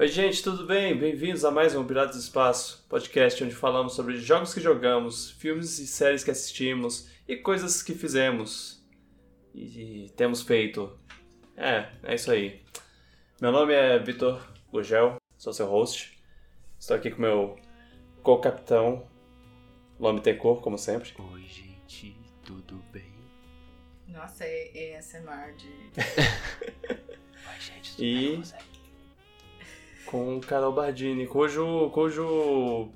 Oi, gente, tudo bem? Bem-vindos a mais um Piratas do Espaço, podcast onde falamos sobre jogos que jogamos, filmes e séries que assistimos e coisas que fizemos e, e temos feito. É, é isso aí. Meu nome é Vitor Gugel, sou seu host. Estou aqui com meu co-capitão, Lome Tecor, como sempre. Oi, gente, tudo bem? Nossa, é ASMR de. Oi, gente, tudo E- bem com com Carol Bardini, cujo. cujo.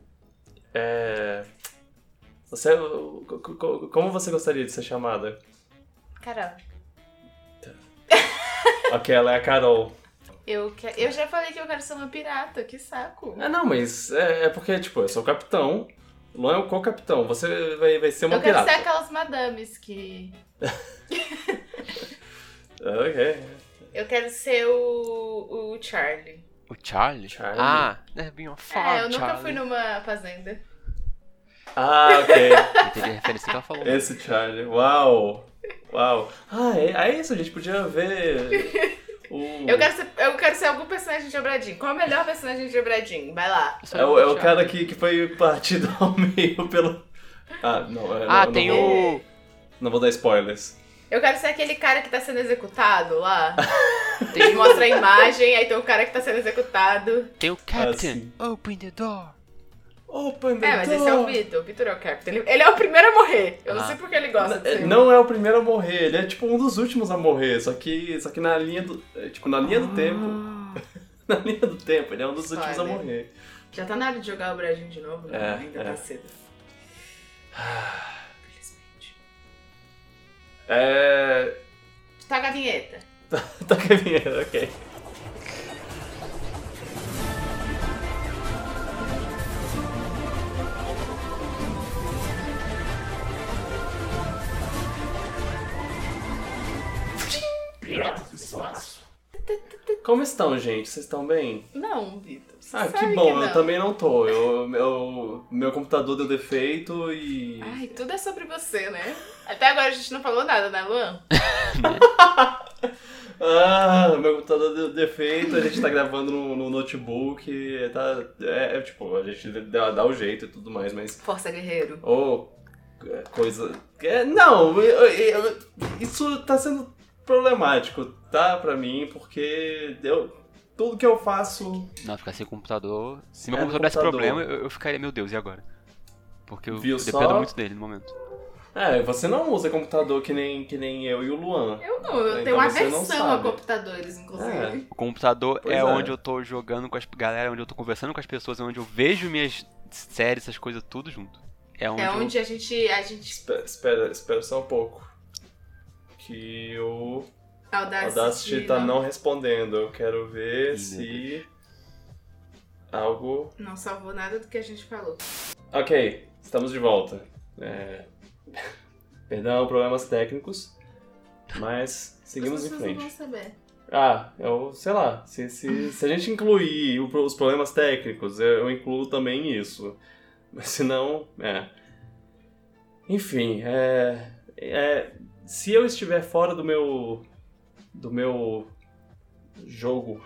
É. Você. co- co- Como você gostaria de ser chamada? Caramba. Ok, ela é a Carol. Eu, que... eu já falei que eu quero ser uma pirata, que saco. É, não, mas é, é porque, tipo, eu sou o capitão, o Luan é o co-capitão, você vai, vai ser uma eu quero pirata. ser aquelas madames que. Ok. Eu quero ser o, o Charlie. O Charlie? Charlie. Ah, é bem uma fala, é, eu nunca Charlie. fui numa fazenda. Ah, ok. Entendi a referência que ela falou. Esse Charlie. Uau. Uau. Ah, é, é isso, a gente podia ver o... Eu quero, ser, eu quero ser algum personagem de Obradinho. Qual é o melhor personagem de Obradinho? Vai lá. É o, é o cara que, que foi partido ao meio pelo... Ah, não, é, Ah, não, tem não vou, o... Não vou dar spoilers. Eu quero ser aquele cara que tá sendo executado lá. Tem mostra a imagem, aí tem o cara que tá sendo executado. Tem o Ah, Captain. sim. Open the door. Open the É, mas esse é o. Vitor. O Vitor é o Captain. Ele, ele é o primeiro a morrer. Eu não Ah. sei porque ele gosta de É, ser. Não é o primeiro a morrer, ele é tipo um dos últimos a morrer, só que, só que na linha do. é, Tipo, na linha do tempo. Na linha do tempo, ele é um dos últimos a morrer. Já tá na hora de jogar o Brajinho de novo, né? É, Ainda é. tá cedo. É. Toca a vinheta. Toca a vinheta, ok. Como estão, gente? Vocês estão bem? Não, Vitor. Ah, sabe que bom, não. eu também não tô. Eu, meu, meu computador deu defeito e. Ai, tudo é sobre você, né? Até agora a gente não falou nada, né, Luan? Ah, meu computador deu defeito, a gente tá gravando no, no notebook, tá, é, é, tipo, a gente dá, dá o jeito e tudo mais, mas, Força Guerreiro. ou é, coisa, é, não, eu- eu- isso tá sendo problemático, tá, pra mim, porque eu, tudo que eu faço, Não, ficar sem computador... Se meu É, computador desse computador. problema, eu, eu ficaria, meu Deus, e agora? Porque eu Viu dependo só? muito dele no momento. é, você não usa computador que nem, que nem eu e o Luan. Eu não, eu Então tenho aversão a computadores, inclusive. É. O computador é, é. onde eu tô jogando com as galera, onde eu tô conversando com as pessoas, onde eu vejo minhas séries, essas coisas tudo junto. É onde, É eu- onde a gente. A gente. Espera, espera, espera só um pouco, que o Audacity. Audacity tá não respondendo, eu quero ver Ih, se algo Não salvou nada do que a gente falou. Ok, estamos de volta. É... Perdão, problemas técnicos, mas seguimos em pessoas não frente. vão saber. Ah, eu sei lá, se, se, se a gente incluir o- os problemas técnicos, eu, eu incluo também isso. Mas se não, é. Enfim, é, é. Se eu estiver fora do meu. Do meu. jogo.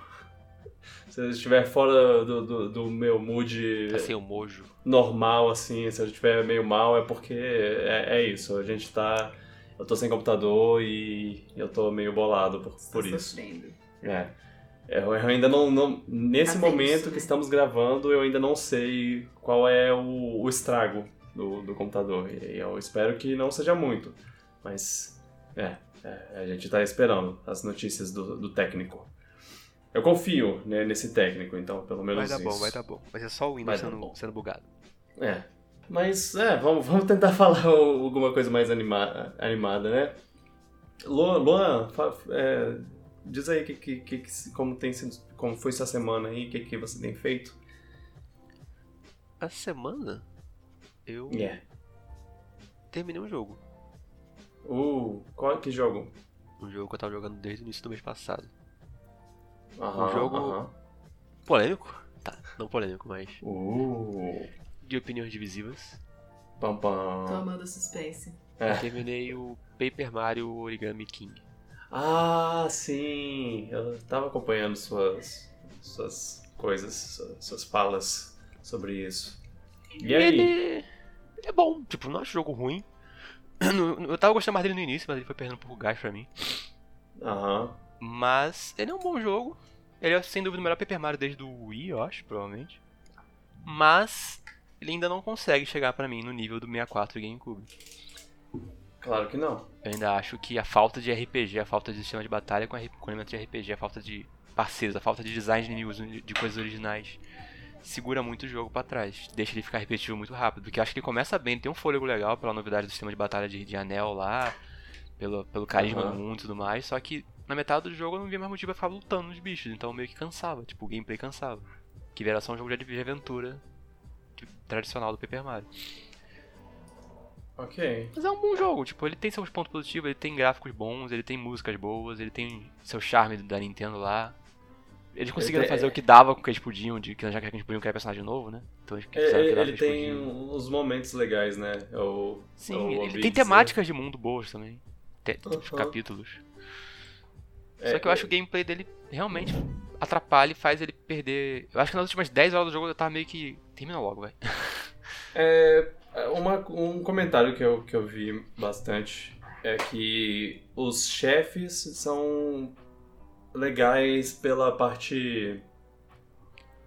Se eu estiver fora do, do, do meu mood Tá sem o mojo. normal, assim, se eu estiver meio mal, é porque é, é isso. A gente tá. Eu tô sem computador e eu tô meio bolado por, por Tô isso. sofrendo. É. Eu, eu ainda não. não nesse Tá momento né? que estamos gravando, eu ainda não sei qual é o, o estrago do, do computador. E eu espero que não seja muito. Mas. É, é, a gente tá esperando as notícias do, do técnico. Eu confio né, nesse técnico, então pelo menos Vai dar bom, isso. vai dar bom. Vai ser só o Windows sendo, bom. sendo bugado. É. Mas, é, vamos, vamos tentar falar alguma coisa mais anima, animada, né? Luan, é, diz aí que, que, que- como, tem sido, como foi sua semana aí, o que, que você tem feito. Essa semana, eu Yeah. terminei um jogo. Uh, qual que jogo? Um jogo que eu tava jogando desde o início do mês passado. Aham, jogo- aham. Polêmico? Tá, não polêmico, mas Uh, de opiniões divisivas. pam Tô pam. amando o suspense. É. Terminei o Paper Mario Origami King. Ah, sim. Eu tava acompanhando suas, suas coisas, su- suas falas sobre isso. E E aí? ele é bom, tipo, não acho jogo ruim. Eu tava gostando mais dele no início, mas ele foi perdendo um pouco o gás pra mim. Aham. Mas ele é um bom jogo. Ele é sem dúvida o melhor Paper Mario desde o Wii, eu acho, provavelmente. Mas ele ainda não consegue chegar pra mim no nível do 64 e GameCube. Claro que não. Eu ainda acho que a falta de RPG, a falta de sistema de batalha com, elementos de RPG, a falta de parceiros, a falta de design de inimigos, de coisas originais, segura muito o jogo pra trás. Deixa ele ficar repetitivo muito rápido. Porque acho que ele começa bem, tem um fôlego legal pela novidade do sistema de batalha de, de anel lá, pelo, pelo carisma Aham. do mundo e tudo mais. Só que na metade do jogo eu não via mais motivo pra ficar lutando nos bichos, então meio que cansava. Tipo, o gameplay cansava. Que vira só um jogo de de aventura tipo, tradicional do Paper Mario. Ok. Mas é um bom jogo, tipo, ele tem seus pontos positivos, ele tem gráficos bons, ele tem músicas boas, ele tem seu charme da Nintendo lá. Eles conseguiram tem- fazer o que dava com o que eles podiam, de, que já que eles podiam criar personagem novo, né? Então eles É, fizeram o que dava ele tem podiam. uns momentos legais, né? É o, é Sim, ele tem dizer. temáticas de mundo boas também. Te- os Aham. capítulos. É, Só que eu acho que o gameplay dele realmente atrapalha e faz ele perder. Eu acho que nas últimas 10 horas do jogo eu tava meio que. Termina logo, vai. É, uma- um comentário que eu, que eu vi bastante é que os chefes são legais pela parte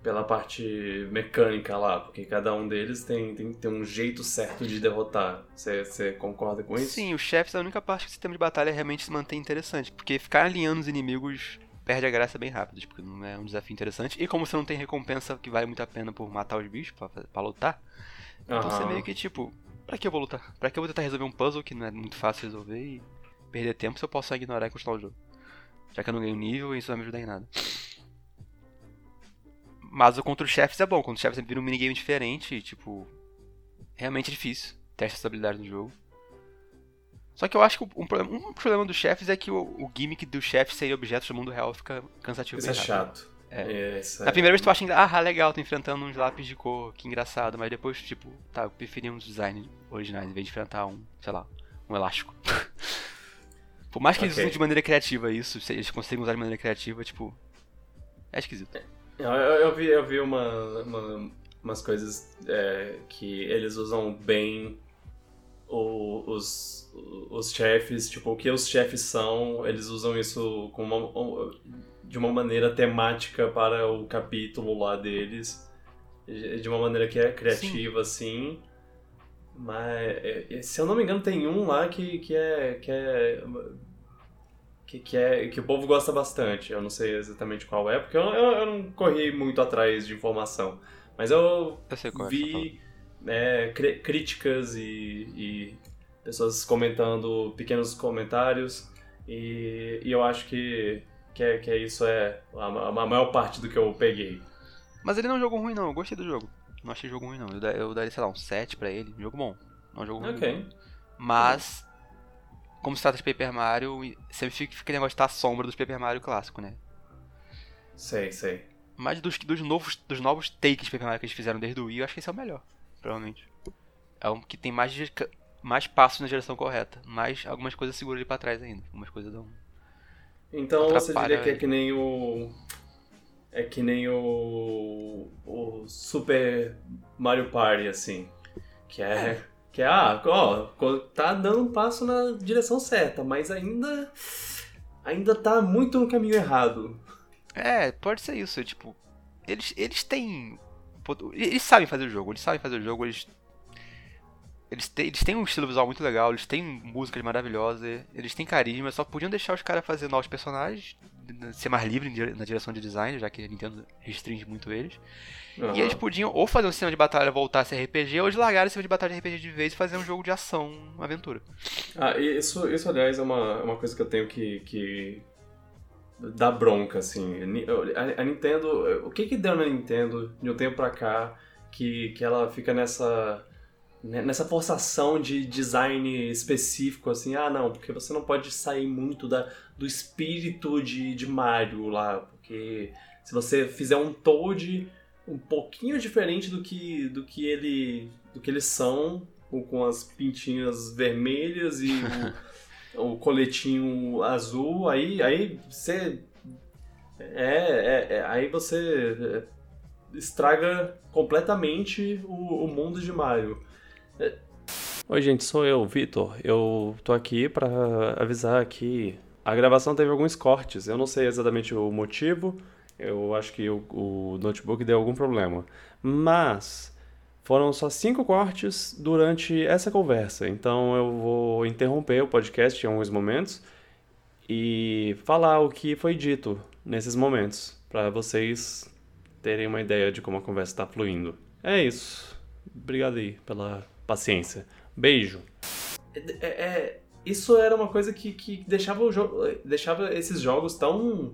pela parte mecânica lá, porque cada um deles tem, tem, tem um jeito certo de derrotar. Você concorda com isso? Sim, os chefes é a única parte que o sistema de batalha realmente se mantém interessante. Porque ficar alinhando os inimigos perde a graça bem rápido, porque não é um desafio interessante. E como você não tem recompensa que vale muito a pena por matar os bichos pra, pra lutar, então você meio que tipo, pra que eu vou lutar? Pra que eu vou tentar resolver um puzzle que não é muito fácil resolver e perder tempo se eu posso ignorar e continuar o jogo? Já que eu não ganho nível isso não vai me ajudar em nada. Mas o contra os chefes é bom, contra os chefes sempre vira um minigame diferente e, tipo, realmente é difícil. Testa essa habilidade no jogo. Só que eu acho que um problema, um problema dos chefes é que o, o gimmick dos chefes serem objetos do mundo real fica cansativo Isso é rápido. chato. É. Isso Na é- primeira vez tu acha ah, legal, tô enfrentando uns lápis de cor, que engraçado, mas depois, tipo, tá, eu preferia uns designs originais em vez de enfrentar um, sei lá, um elástico. Por mais que eles usem de maneira criativa isso, se eles conseguem usar de maneira criativa, tipo, é esquisito. Eu, eu- eu vi, eu vi uma, uma- umas coisas é, que eles usam bem o- os, os chefes, tipo, o que os chefes são, eles usam isso com uma- um- de uma maneira temática para o capítulo lá deles, de de uma maneira que é criativa, assim. Mas, é, é, se eu não me engano, tem um lá que, que é... Que é que, que, é, que o povo gosta bastante. Eu não sei exatamente qual é, porque eu, eu, eu não corri muito atrás de informação. Mas eu Eu é você tá vi é, cri- críticas e, e pessoas comentando pequenos comentários e, e eu acho que, que, é, que é isso é a, a maior parte do que eu peguei. Mas ele não é um jogo ruim não, eu gostei do jogo. Não achei jogo ruim não, eu, eu daria, sei lá, um 7 pra ele, jogo bom. Não é um jogo ruim. Ok. Mas, como se trata de Paper Mario, sempre fica aquele negócio de estar à sombra dos Paper Mario clássico, né? Sei, sei. Mas dos, dos, novos, dos novos takes de Paper Mario que eles fizeram desde o Wii, eu acho que esse é o melhor, provavelmente. É um que tem mais, mais passos na direção correta, mas algumas coisas seguram ele pra trás ainda. Algumas coisas dão. Então você diria que é que nem o. É que nem o. O Super Mario Party, assim. Que é. Que é, ah, ó, tá dando um passo na direção certa, mas ainda. Ainda tá muito no caminho errado. É, pode ser isso, tipo. Eles, eles têm. Eles sabem fazer o jogo, eles sabem fazer o jogo, eles. Eles têm, eles têm um estilo visual muito legal, eles têm músicas maravilhosas, eles têm carisma, só podiam deixar os caras fazer novos personagens, ser mais livre na direção de design, já que a Nintendo restringe muito eles. Aham. E eles podiam ou fazer um sistema de batalha voltar a ser RPG, ou eles largarem o sistema de batalha de RPG de vez e fazer um jogo de ação, uma aventura. Ah, isso, isso aliás, é uma, é uma coisa que eu tenho que. que dá bronca, assim. A, a Nintendo. O que que deu na Nintendo de um tempo pra cá que, que ela fica nessa. Né, Nessa forçação de design específico, assim, ah não, porque você não pode sair muito da, do espírito de, de Mario lá, porque se você fizer um Toad um pouquinho diferente do que, do que ele do que eles são, com, com as pintinhas vermelhas e o, o coletinho azul, aí aí você é, é- é- aí você estraga completamente o, o mundo de Mario. Oi, gente, sou eu, Vitor. Eu tô aqui para avisar que a gravação teve alguns cortes. Eu não sei exatamente o motivo. Eu acho que o, o notebook deu algum problema. Mas foram só cinco cortes durante essa conversa. Então eu vou interromper o podcast em alguns momentos e falar o que foi dito nesses momentos, para vocês terem uma ideia de como a conversa está fluindo. É isso. Obrigado aí pela paciência. Beijo. É, é, isso era uma coisa que, que deixava, o jogo, deixava esses jogos tão.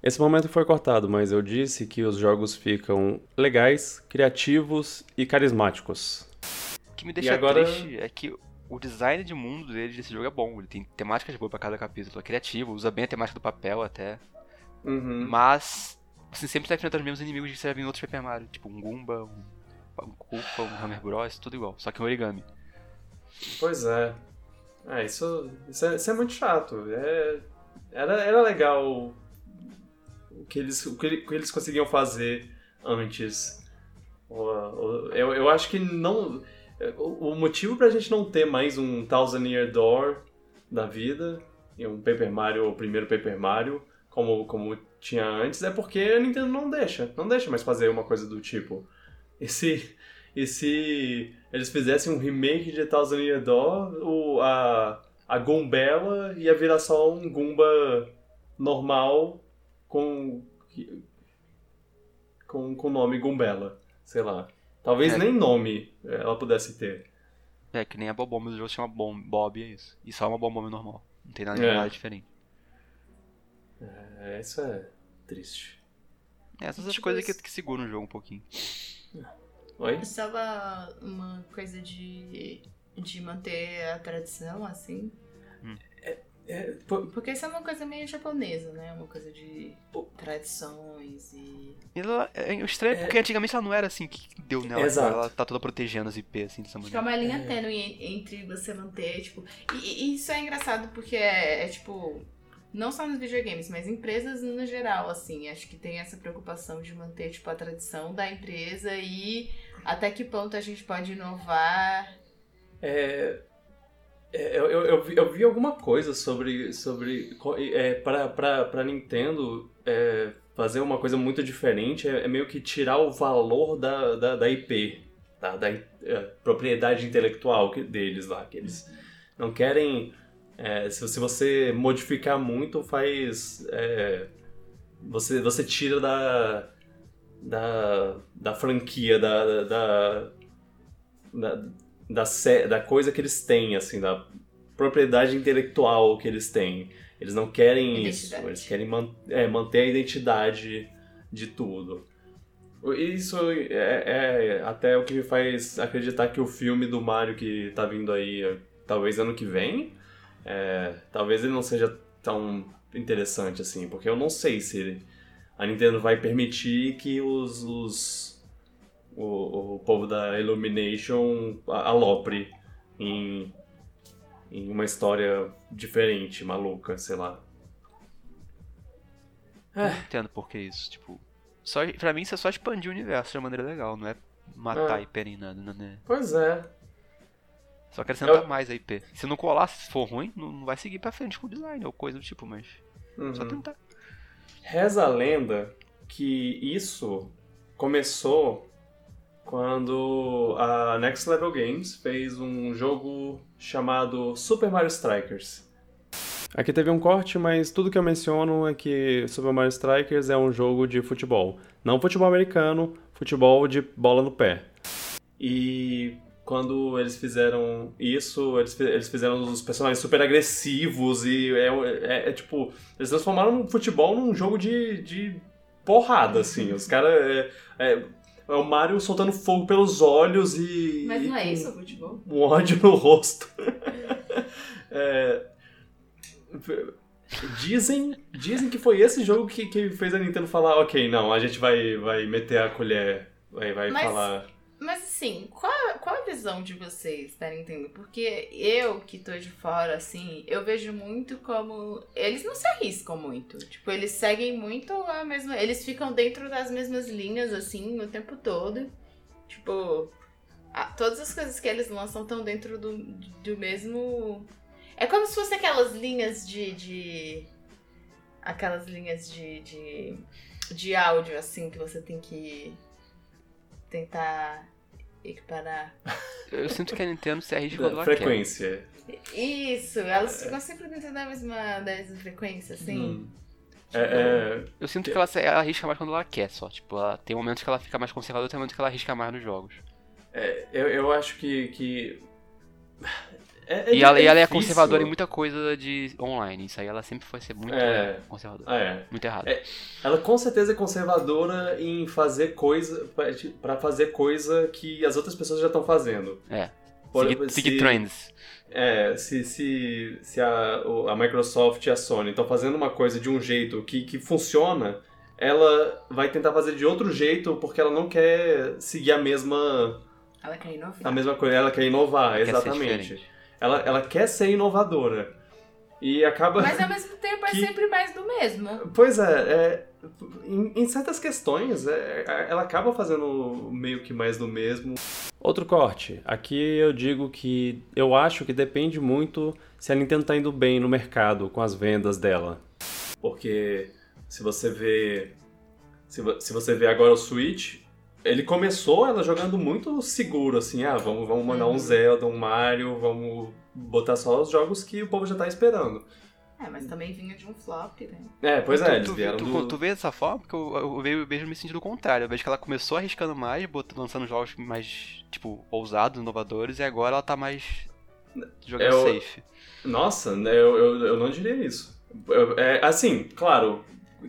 Esse momento foi cortado, mas eu disse que os jogos ficam legais, criativos e carismáticos. O que me deixa agora... triste é que o design de mundo dele desse jogo é bom. Ele tem temáticas boas para cada capítulo, é criativo, usa bem a temática do papel até. Uhum. Mas você sempre está enfrentando os mesmos inimigos que você já viu em outros Paper Mario, tipo um Goomba, um, um Koopa, um Hammer Bros, tudo igual, só que um origami. Pois é. É, isso, isso, é, isso é muito chato. É, era, era legal o que, eles, o que eles conseguiam fazer antes. Eu, eu acho que não. O motivo pra gente não ter mais um Thousand Year Door da vida, e um Paper Mario, o primeiro Paper Mario, como, como tinha antes, é porque a Nintendo não deixa. Não deixa mais fazer uma coisa do tipo. E se, e se eles fizessem um remake de Thousand Year Door, o, a, a Gumbella ia virar só um Goomba normal com com o nome Gumbella, sei lá. Talvez é. nem nome ela pudesse ter. É, que nem a Bobomb do jogo chama Bom, Bob, é isso. E só é uma Bobomb normal. Não tem nada de é. diferente. É, isso é triste. É, essas tipo coisas que, que seguram o jogo um pouquinho. Oi? Só uma, uma coisa de, de manter a tradição, assim. Hum. É, é, Porque isso é uma coisa meio japonesa, né? Uma coisa de tradições e. Ela, é, é estranho é... porque antigamente ela não era assim que deu nela. Exato. Ela tá toda protegendo as IP, assim, dessa maneira. Fica uma linha é. tênue entre você manter, tipo. E, e, isso é engraçado porque é, é tipo não só nos videogames, mas empresas no geral, assim. Acho que tem essa preocupação de manter, tipo, a tradição da empresa e até que ponto a gente pode inovar. É, é, eu, eu, eu, vi, alguma coisa sobre, sobre é, para Nintendo é, fazer uma coisa muito diferente, é, é, meio que tirar o valor da, da, da IP, da, da é, propriedade intelectual deles lá, que eles não querem é, se, se, você modificar muito, faz. É, você, você tira da. da, da franquia, da. da, da, da, da coisa que eles têm, assim, da propriedade intelectual que eles têm. Eles não querem isso, eles querem man, é, manter a identidade de tudo. Isso é, é, até o que me faz acreditar que o filme do Mario que tá vindo aí, talvez ano que vem, é, talvez ele não seja tão interessante assim, porque eu não sei se a Nintendo vai permitir que os, os o, o povo da Illumination alopre em, em uma história diferente, maluca, sei lá. É. não entendo por que isso, tipo. Só, pra mim isso é só expandir o universo de uma maneira legal, não é matar é. e nada, né? Pois é. Só acrescenta eu... mais a IP. Se não colar, se for ruim, não vai seguir pra frente com o design ou coisa do tipo, mas. Uhum. Só tentar. Reza a lenda que isso começou quando a Next Level Games fez um jogo chamado Super Mario Strikers. Aqui teve um corte, mas tudo que eu menciono é que Super Mario Strikers é um jogo de futebol. Não futebol americano, futebol de bola no pé. E quando eles fizeram isso, eles, eles fizeram os personagens super agressivos e é, é, é tipo. Eles transformaram o futebol num jogo de, de porrada, assim. Os caras. É, é, é, o Mario soltando fogo pelos olhos e. Mas não é isso o futebol? Um ódio no rosto. é, dizem, dizem que foi esse jogo que, que fez a Nintendo falar: ok, não, a gente vai, vai meter a colher, vai, vai mas, falar. Mas assim, qual, qual a visão de vocês da Nintendo? Porque eu que tô de fora, assim, eu vejo muito como. Eles não se arriscam muito. Tipo, eles seguem muito a mesma. Eles ficam dentro das mesmas linhas, assim, o tempo todo. Tipo, a- todas as coisas que eles lançam estão dentro do, do mesmo. É como se fosse aquelas linhas de. de aquelas linhas de, de. de áudio, assim, que você tem que tentar equiparar. Eu sinto que a Nintendo se arrisca quando ela quer. frequência. Isso, elas ficam sempre dentro da mesma, da mesma frequência, assim. Hum. Tipo, É, é, Eu sinto que ela, ela arrisca mais quando ela quer só. Tipo, ela, tem momentos que ela fica mais conservadora, tem momentos que ela arrisca mais nos jogos. é, eu, eu acho que. que... É, e, ela, e ela é conservadora em muita coisa de online. Isso aí ela sempre foi ser muito É. conservadora. Ah, é. Muito errado. É. Ela com certeza é conservadora em fazer coisa. pra fazer coisa que as outras pessoas já estão fazendo. É. Por- Seguir, seguir se- trends. É, se, se, se a, a Microsoft e a Sony estão fazendo uma coisa de um jeito que, que funciona, ela vai tentar fazer de outro jeito porque ela não quer seguir a mesma, Ela quer inovar. a mesma coisa, ela quer inovar, Quer ser exatamente. diferente. Ela, ela quer ser inovadora. E acaba. Mas ao mesmo tempo é Que- sempre mais do mesmo. Pois é, é, em, em certas questões, é, é, ela acaba fazendo meio que mais do mesmo. Outro corte. Aqui eu digo que eu acho que depende muito se a Nintendo tá indo bem no mercado com as vendas dela. Porque se você vê. Se, se você vê agora o Switch, ele começou ela jogando muito seguro, assim, ah, vamos, vamos mandar um Uhum. Zelda, um Mario, vamos botar só os jogos que o povo já tá esperando. É, mas também vinha de um flop, né? É, pois tu, é, eles tu, vieram tu, do... tu vê dessa forma? Porque eu, eu, vejo, vejo me sentindo o contrário. Eu vejo que ela começou arriscando mais, bot- lançando jogos mais, tipo, ousados, inovadores, e agora ela tá mais jogando o- safe. Nossa, né, eu, eu, eu não diria isso. Eu- é, assim, claro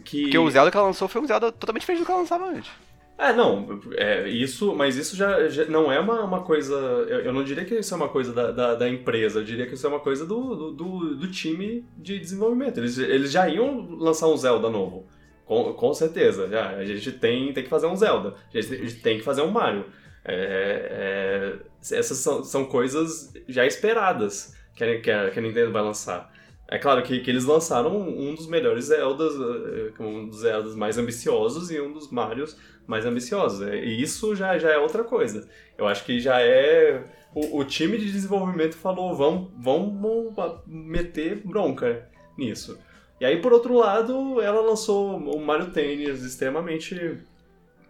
que... Porque o Zelda que ela lançou foi um Zelda totalmente diferente do que ela lançava antes. É, não, é, isso, mas isso já, já não é uma, uma coisa. Eu, eu não diria que isso é uma coisa da, da, da empresa, eu diria que isso é uma coisa do, do, do, time de desenvolvimento. Eles, eles já iam lançar um Zelda novo. Com, com certeza. Já, a gente tem, tem que fazer um Zelda. A gente, a gente tem que fazer um Mario. É, é, essas são, são coisas já esperadas que a, que a, que a Nintendo vai lançar. É claro que, que eles lançaram um dos melhores Zeldas, eh, um dos Zeldas mais ambiciosos e um dos Marios mais ambiciosos. É, E isso já, já é outra coisa. Eu acho que já é. O, o time de desenvolvimento falou: vamos, vamos meter bronca nisso. E aí, por outro lado, ela lançou o Mario Tennis extremamente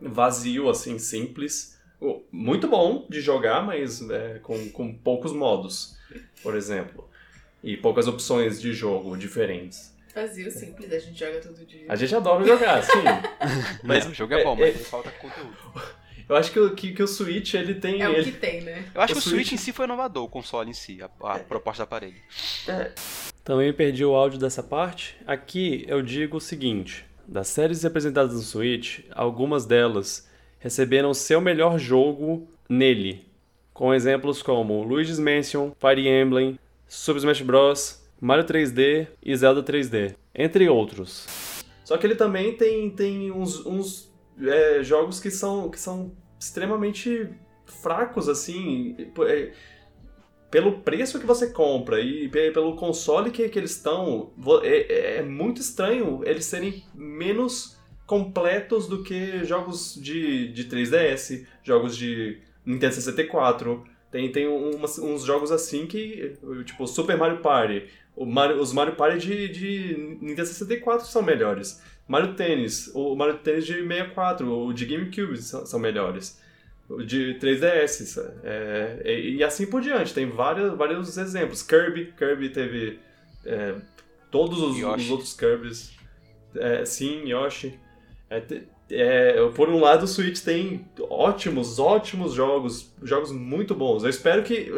vazio, assim, simples. Muito bom de jogar, mas é, com, com poucos modos, por exemplo. E poucas opções de jogo diferentes. Vazio, simples, a gente joga todo dia. A gente adora jogar, sim. Mas o jogo é, é- bom, é- mas falta conteúdo. Eu acho que, o- que, que o Switch, ele tem... É o ele- que tem, né? Eu acho O que o Switch Switch- em si foi inovador, o console em si, a, a proposta do aparelho. Também perdi o áudio dessa parte. Aqui eu digo o seguinte: das séries apresentadas no Switch, algumas delas receberam seu melhor jogo nele, com exemplos como Luigi's Mansion, Fire Emblem, Super Smash Bros, Mario 3D e Zelda 3D, entre outros. Só que ele também tem, tem uns, uns, é, jogos que são, que são extremamente fracos, assim. é, pelo preço que você compra e pe- pelo console que, que eles estão, é, é- é muito estranho eles serem menos completos do que jogos de, de 3DS, jogos de Nintendo 64. Tem, tem umas- uns jogos assim que, tipo, Super Mario Party. Mario- os Mario Party de, de Nintendo 64 são melhores. Mario Tennis, o Mario Tennis de 64, o de GameCube são, são melhores. O de 3DS, é, e, e assim por diante. Tem vários, vários exemplos. Kirby, Kirby teve é, todos os, os outros Kirbys. É, sim, Yoshi. É, é, por um lado, o Switch tem ótimos, ótimos jogos, jogos muito bons. Eu espero que.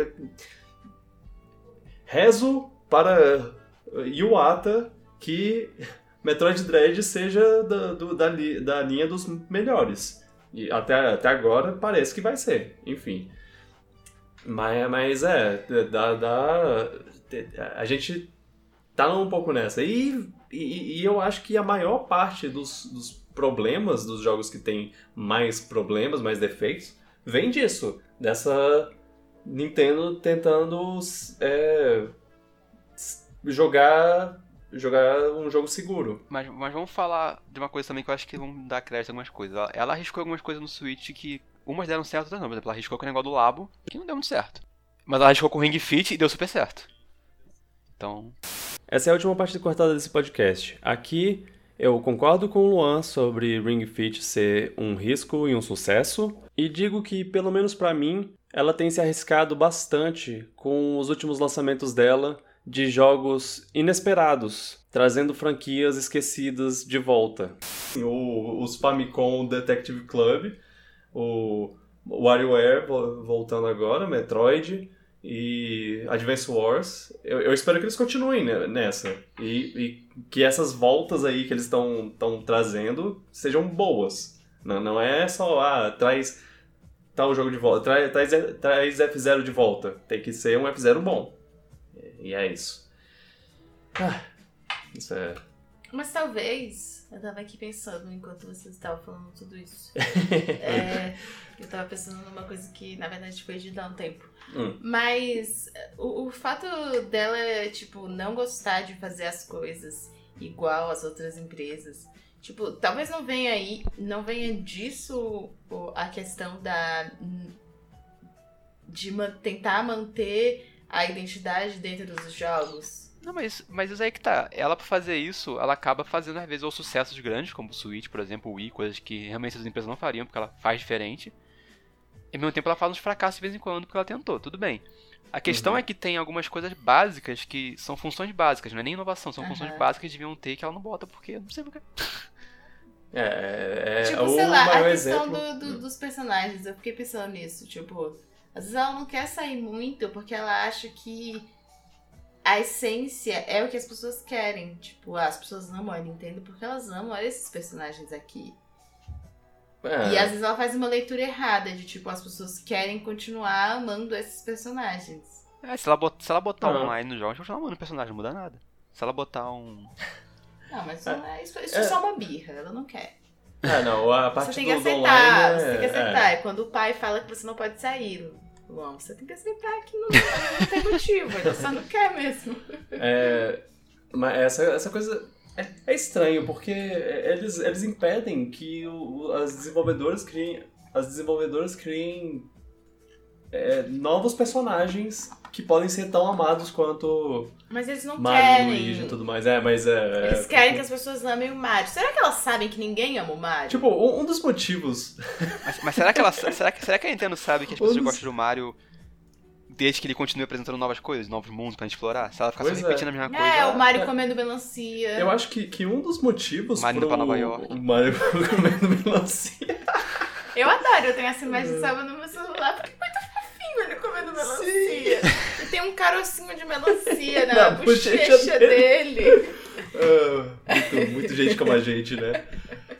Rezo para Iwata que Metroid Dread seja da, do- da, li- da linha dos melhores. E até, até agora parece que vai ser, enfim. Mas, mas é, dá, dá, a gente tá um pouco nessa. E, e, e eu acho que a maior parte dos, dos problemas dos jogos que tem mais problemas, mais defeitos, vem disso, dessa Nintendo tentando é, jogar jogar um jogo seguro. Mas, mas vamos falar de uma coisa também que eu acho que vamos dar crédito a algumas coisas. Ela, ela arriscou algumas coisas no Switch que umas deram certo, outras não. Por exemplo, ela arriscou com o negócio do Labo, que não deu muito certo. Mas ela arriscou com o Ring Fit e deu super certo. Então. Essa é a última parte cortada desse podcast. Aqui eu concordo com o Luan sobre Ring Fit ser um risco e um sucesso, e digo que, pelo menos para mim, ela tem se arriscado bastante com os últimos lançamentos dela de jogos inesperados, trazendo franquias esquecidas de volta. O, os Famicom Detective Club, o WarioWare voltando agora, Metroid e Advance Wars. Eu, eu espero que eles continuem nessa e, e, que essas voltas aí que eles estão trazendo sejam boas. Não, não é só, ah, traz tal jogo de volta, traz, traz, traz F0 de volta. Tem que ser um F0 bom. E é isso. Ah, isso é. Mas talvez, eu tava aqui pensando enquanto vocês estavam falando tudo isso. é, eu tava pensando numa coisa que na verdade foi de dar um tempo. Hum. Mas o, o fato dela, tipo, não gostar de fazer as coisas igual as outras empresas. Tipo, talvez não venha aí, não venha disso a questão da de tentar manter a identidade dentro dos jogos. Não, mas, mas isso aí que tá. Ela, pra fazer isso, ela acaba fazendo, às vezes, ou sucessos grandes, como o Switch, por exemplo, o Wii, coisas que realmente as empresas não fariam, porque ela faz diferente. E ao mesmo tempo ela faz uns fracassos de vez em quando, porque ela tentou, tudo bem. A questão uhum. é que tem algumas coisas básicas que são funções básicas, não é nem inovação, são uhum. funções básicas que deviam ter que ela não bota, porque não sei porquê. É, é, é tipo, sei lá, a questão do, do, dos personagens, eu fiquei pensando nisso, tipo, às vezes ela não quer sair muito porque ela acha que a essência é o que as pessoas querem. Tipo, as pessoas amam a Nintendo porque elas amam esses personagens aqui. É. E às vezes ela faz uma leitura errada de tipo, as pessoas querem continuar amando esses personagens. É, se ela, bot, se ela botar um aí no jogo, ela amando o personagem, não muda nada. Se ela botar um. Não, mas é. isso, isso é. é só uma birra, ela não quer. É, não, a parte você tem que do, aceitar, do você tem que aceitar. É. é quando o pai fala que você não pode sair. Bom, você tem que aceitar que não, não tem motivo, ele só não quer mesmo. É, mas essa, essa coisa é, é, estranho, porque eles, eles impedem que o, as desenvolvedoras criem. As desenvolvedoras criem é, novos personagens que podem ser tão amados quanto mas eles não Mario, querem. Luigi e tudo mais. É, mas é. Eles querem que as pessoas amem o Mario. Será que elas sabem que ninguém ama o Mario? Tipo, um, um dos motivos. Mas, mas, será que ela, será que será que a Nintendo sabe que as pessoas um dos... gostam do Mario desde que ele continue apresentando novas coisas, novos mundos pra gente explorar? Se ela ficar só repetindo é. a mesma coisa. É, o Mario comendo melancia. Eu acho que, que um dos motivos. O Mario pro... pra Nova York. O Mario comendo melancia. Eu adoro, eu tenho essa imagem salva no meu celular porque é muito fofinho ele comendo melancia. Sim tem um carocinho de melancia na, na bochecha dele. Ah, muito, muito gente como a gente, né?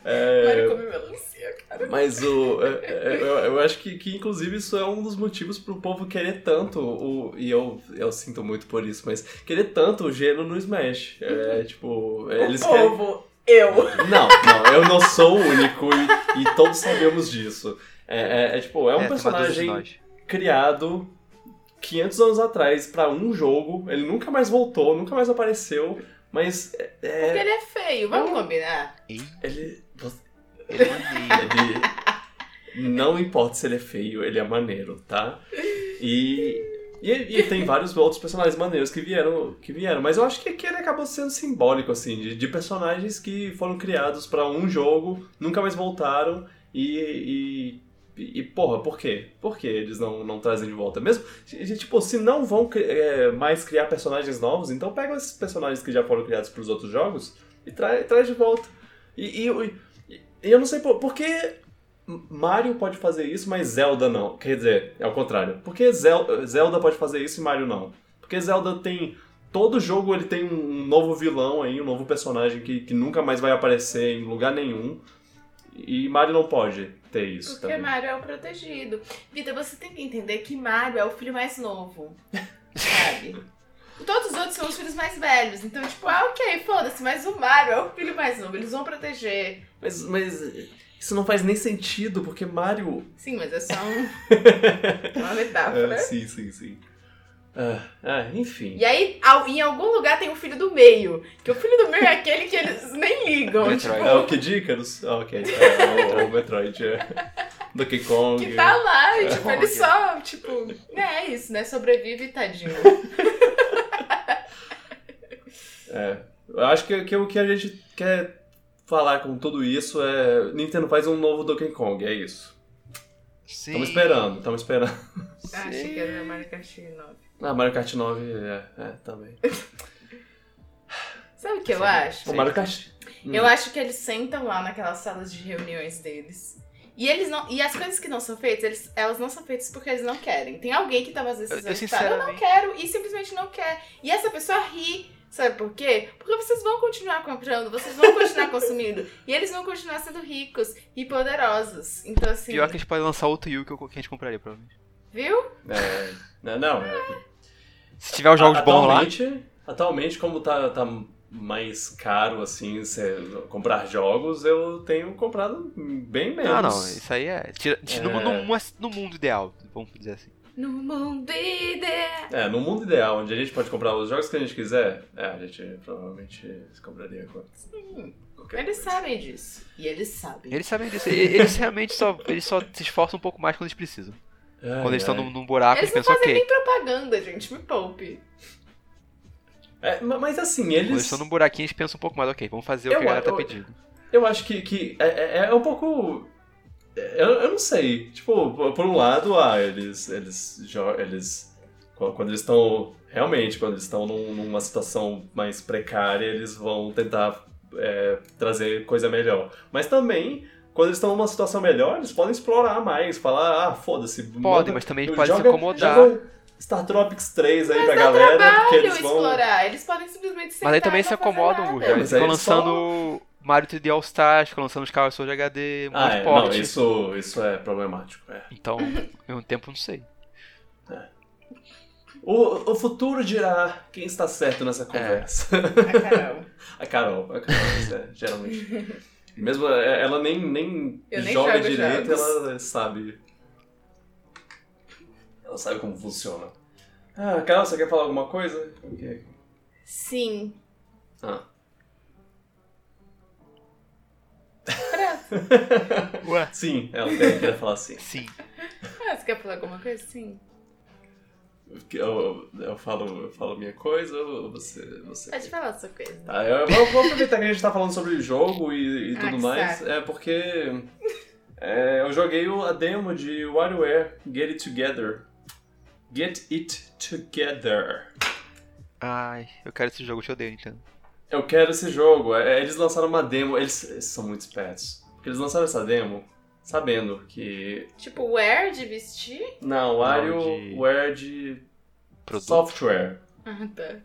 É... Mário come melancia, cara. Mas o, é, é, eu, eu acho que, que, inclusive, isso é um dos motivos pro povo querer tanto, o, e eu, eu sinto muito por isso, mas querer tanto o gênero no Smash. É, tipo, eles o povo, eu. Não, não, eu não sou o único e, e todos sabemos disso. É, é, é tipo, é um personagem criado 500 anos atrás para um jogo, ele nunca mais voltou, nunca mais apareceu, mas. É, é Porque ele é feio, vamos combinar. Ele. Ele, ele não importa se ele é feio, ele é maneiro, tá? E. E, e, tem vários outros personagens maneiros que vieram, que vieram. Mas eu acho que aqui ele acabou sendo simbólico, assim, de, de personagens que foram criados para um jogo, nunca mais voltaram e, e e, porra, por quê? Por que eles não, não trazem de volta? Mesmo, tipo, se não vão é, mais criar personagens novos, então pega esses personagens que já foram criados para os outros jogos e tra traz de volta. E, e, e, e, eu não sei por, por que Mario pode fazer isso, mas Zelda não. Quer dizer, é o contrário. Por que Zelda pode fazer isso e Mario não? Porque Zelda tem. Todo jogo ele tem um novo vilão aí, um novo personagem que, que nunca mais vai aparecer em lugar nenhum. E Mario não pode ter isso Porque também. Mario é o protegido. Vitor, você tem que entender que Mario é o filho mais novo. Sabe? Todos os outros são os filhos mais velhos. Então, tipo, ah, ok, foda-se, mas o Mario é o filho mais novo. Eles vão proteger. Mas, mas Isso não faz nem sentido, porque Mario. Sim, mas é só um... uma metáfora. É, sim, sim, sim. Ah, ah, enfim. E aí, ao- em algum lugar tem o filho do meio. Que o filho do meio é aquele que eles nem ligam. Metroid. Tipo, É o Kid Icarus? Ah, ok. É, o, o Metroid. É. Donkey Kong. que tá lá, e, tipo, É. ele só, tipo, é isso, né? Sobrevive tadinho. É. Eu acho que, que o que a gente quer falar com tudo isso é. Nintendo faz um novo Donkey Kong, é isso. Sim. Estamos esperando, estamos esperando. Ah, achei que era Mario Kart 9. Ah, Mario Kart 9 é, é também. Sabe o que eu acho? O Mario Kart. Hum. Eu acho que eles sentam lá naquelas salas de reuniões deles. E eles não. E as coisas que não são feitas, eles- elas não são feitas porque eles não querem. Tem alguém que toma as decisões Eu- eu e fala, eu não sinceramente- quero, e simplesmente não quer. E essa pessoa ri. Sabe por quê? Porque vocês vão continuar comprando, vocês vão continuar consumindo. E eles vão continuar sendo ricos e poderosos. Então, assim. Pior que a gente pode lançar outro Yu que a gente compraria, provavelmente. Viu? É, não, não. é- Se tiver os jogos bons lá. atualmente, atualmente, como tá, tá mais caro assim, você comprar jogos, eu tenho comprado bem menos. Ah, não, isso aí é. tira- tira- No, É. no- no mundo ideal, vamos dizer assim. No mundo ideal. É, no mundo ideal, onde a gente pode comprar os jogos que a gente quiser, é, a gente provavelmente compraria quantos? Qualquer Eles coisa. sabem disso. E eles sabem. Eles sabem disso. Eles realmente só, eles só se esforçam um pouco mais quando eles precisam. Ai, Quando eles estão num, num buraco, Eles eles não pensam, fazem ok. nem propaganda, gente. Me poupe. É, ma- mas assim, Quando eles eles. estão num buraquinho, eles pensam um pouco mais, ok, vamos fazer o Eu- que a galera tá eu- pedindo. Eu acho que, que é, é- é um pouco. Eu, eu não sei. Tipo, por um lado, ah, eles. Eles. eles quando quando eles estão. Realmente, quando eles estão num- numa situação mais precária, eles vão tentar é, trazer coisa melhor. Mas também. Quando eles estão numa situação melhor, eles podem explorar mais, falar, ah, foda-se. Podem, mas também eu- pode se joga- acomodar. joga Star Tropics 3 aí Mas pra galera, porque eles vão. explorar. Eles podem simplesmente sentar Mas aí também se acomodam. Guga. Mas Eles ficam lançando Mario 3D All Stars, ficam lançando os Skyward Sword HD, um monte Ah, de é, não, isso, isso é problemático. É. Então, ao mesmo tempo, não sei. O, o futuro dirá quem está certo nessa conversa. A Carol. A Carol, a Carol, isso é, geralmente. Mesmo é, ela nem, nem Eu joga direito, jogos. ela sabe. Ela sabe como funciona. Ah, Carol, você quer falar alguma coisa? Sim. Ah. Ué? Sim, ela quer, quer falar sim. Sim. Ah, você quer falar alguma coisa? Sim. Eu, eu, falo, eu falo minha coisa ou você. você... Pode falar a sua coisa. Tá, eu vou, vou aproveitar que a gente tá falando sobre jogo e, e Ah, tudo que mais. saco. É porque é, eu joguei o- a demo de WarioWare Get It Together. Get It Together. Ai, eu quero esse jogo, eu te odeio, Nintendo. Eu quero esse jogo. É, eles lançaram uma demo. Eles, eles são muito espertos. Porque eles lançaram essa demo sabendo que. Tipo, wear de vestir? Não, de- WarioWare de Produto. software. Ah, tá.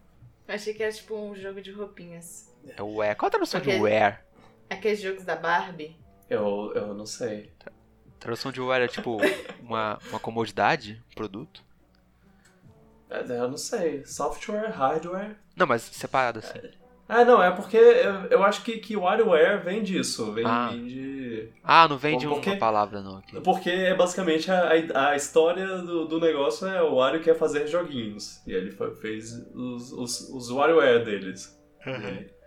Achei que era tipo um jogo de roupinhas. É o Wear. Qual a tradução de Porque- Wear? Aqueles jogos da Barbie. Eu, eu não sei. A tradução de Wear é tipo uma, uma comodidade, um produto? É, Eu não sei. Software, hardware. Não, mas separado assim. Ah, não, é porque eu, eu acho que, que o WarioWare vem disso. Vem Ah. de. Ah, não vem de Porque- uma palavra não aqui. Porque é basicamente a, a, a história do, do negócio é o Wario quer fazer joguinhos. E ele foi- fez os, os, os WarioWare deles. E-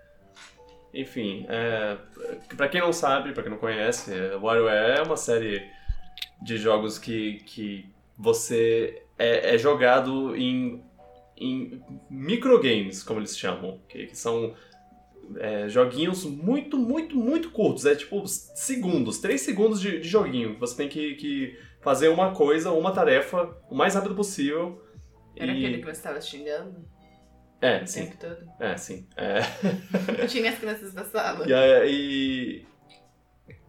enfim, é, pra quem não sabe, pra quem não conhece, WarioWare é uma série de jogos que, que você é, é jogado em, em microgames, como eles chamam, que, que são é, joguinhos muito, muito, muito curtos. É tipo segundos, três segundos de, de joguinho. Você tem que, que fazer uma coisa, uma tarefa, o mais rápido possível. Era e... aquele que você tava xingando É, o sim. tempo todo. É, sim. É. Tinha as crianças da sala. E, aí-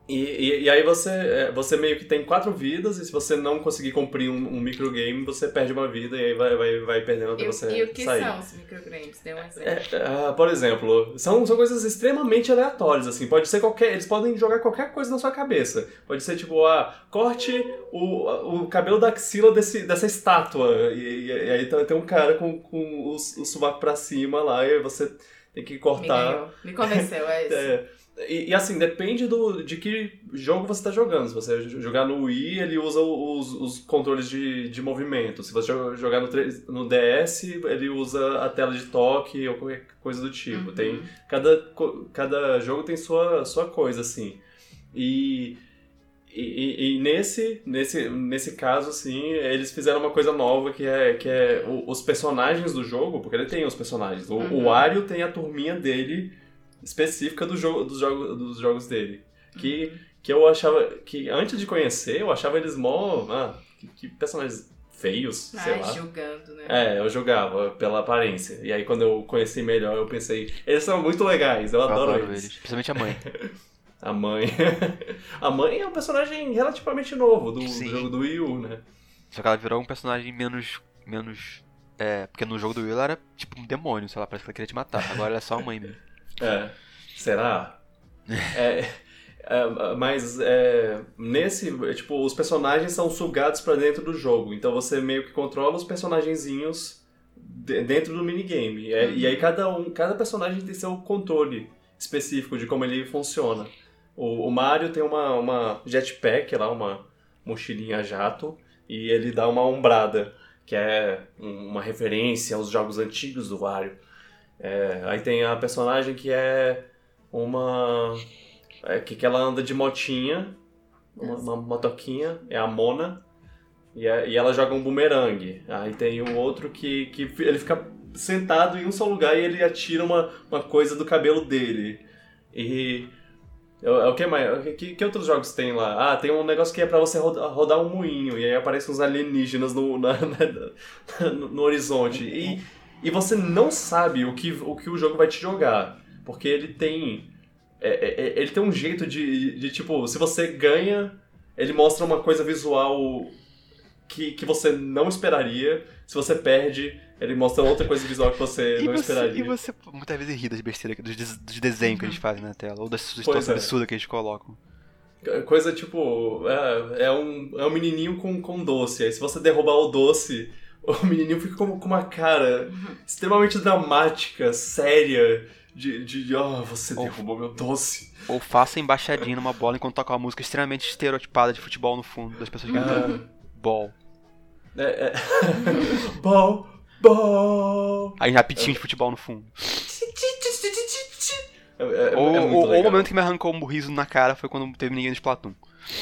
e, e, e aí você, é, você meio que tem quatro vidas, e se você não conseguir cumprir um, um microgame, você perde uma vida e aí vai, vai, vai perdendo até E, você e o que sair. são os microgames? Dê um exemplo. É, ah, por exemplo, são, são coisas extremamente aleatórias, assim. Pode ser qualquer. Eles podem jogar qualquer coisa na sua cabeça. Pode ser tipo, ah, corte o, o cabelo da axila desse, dessa estátua. E, e- aí tem um cara com, com o, o sovaco pra cima lá, e aí você tem que Me cortar. ganhou. Me convenceu, é isso. É, E, e, assim, depende do, de que jogo você está jogando. Se você jogar no Wii, ele usa os, os controles de, de movimento. Se você jogar no, no DS, ele usa a tela de toque ou qualquer coisa do tipo. Uhum. Tem, cada, cada jogo tem sua, sua coisa, assim. E, e, e, nesse, nesse, nesse caso, assim, eles fizeram uma coisa nova que é, que é os personagens do jogo, porque ele tem os personagens. O, uhum. o Wario tem a turminha dele específica do jogo, dos, jogos, dos jogos dele. Que, uhum. que eu achava. Que antes de conhecer, eu achava eles mó. Ah, que, que personagens feios, ah, sei lá. julgando, né? É, eu julgava pela aparência. E aí quando eu conheci melhor, eu pensei, eles são muito legais, eu, eu adoro, adoro eles. eles. Principalmente a mãe. a mãe. a mãe é um personagem relativamente novo do, do, jogo do Wii U, né? Só que ela virou um personagem menos. menos. É, porque no jogo do Wii ela era tipo um demônio, sei lá, parece que ela queria te matar. Agora ela é só a mãe mesmo. É. Será? é, é, mas é, nesse, tipo, os personagens são sugados para dentro do jogo. Então você meio que controla os personagenzinhos dentro do minigame. É, uhum. E aí cada um, cada personagem tem seu controle específico de como ele funciona. O, o Mario tem uma, uma jetpack lá, uma mochilinha jato, e ele dá uma ombrada, que é uma referência aos jogos antigos do Mario. É, aí tem a personagem que é uma. É, que, que ela anda de motinha, uma, uma motoquinha, é a Mona, e, é, e ela joga um bumerangue. Aí tem o outro que, que ele fica sentado em um só lugar e ele atira uma, uma coisa do cabelo dele. E. É, é o que mais? Que, que outros jogos tem lá? Ah, tem um negócio que é pra você rodar, rodar um moinho, e aí aparecem uns alienígenas no, na, na, no, no horizonte. E e você não sabe o que o, que o jogo vai te jogar. Porque ele tem. É, é, é, ele tem um jeito de, de, tipo, se você ganha, ele mostra uma coisa visual que, que você não esperaria. Se você perde, ele mostra outra coisa visual que você e não você, esperaria. E você muitas vezes ri das besteiras, dos, dos desenhos que eles uhum. fazem na tela, ou das situações é. absurdas que eles colocam. Coisa tipo, é, é, um, é um menininho com, com doce. Aí se você derrubar o doce, o menininho fica com, com uma cara uhum. extremamente dramática, séria, de, de oh, você ou, derrubou meu doce. Ou faça embaixadinha numa bola enquanto toca uma música extremamente estereotipada de futebol no fundo, das pessoas gritando. Ah. Ball. É, é. ball, ball. Aí rapidinho de futebol no fundo. É, é, ou, é ou o momento que me arrancou um riso na cara foi quando teve ninguém de Splatoon.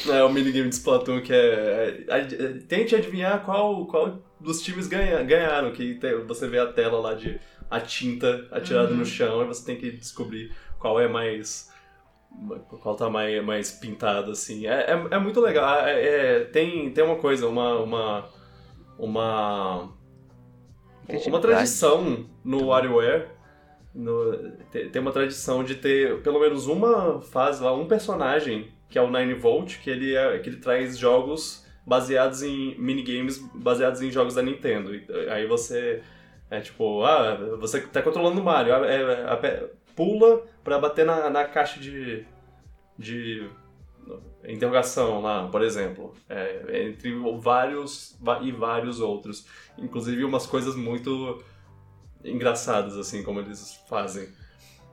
É, o minigame de Splatoon que é, é, é. Tente adivinhar qual, qual dos times ganha, ganharam. Que tem, você vê a tela lá de a tinta atirada uhum. no chão e você tem que descobrir qual é mais. Qual tá mais, mais pintado, assim. É, é, é muito legal. É, é, tem, tem uma coisa, uma. Uma. Uma, uma tradição no WarioWare. No, tem uma tradição de ter pelo menos uma fase lá, um personagem que é o 9 Volt, que ele, é, que ele traz jogos baseados em minigames baseados em jogos da Nintendo. Aí você é tipo, ah, você tá controlando o Mario, é, é, pula pra bater na, na caixa de, de interrogação lá, por exemplo. É, entre vários e vários outros. Inclusive umas coisas muito engraçadas, assim, como eles fazem.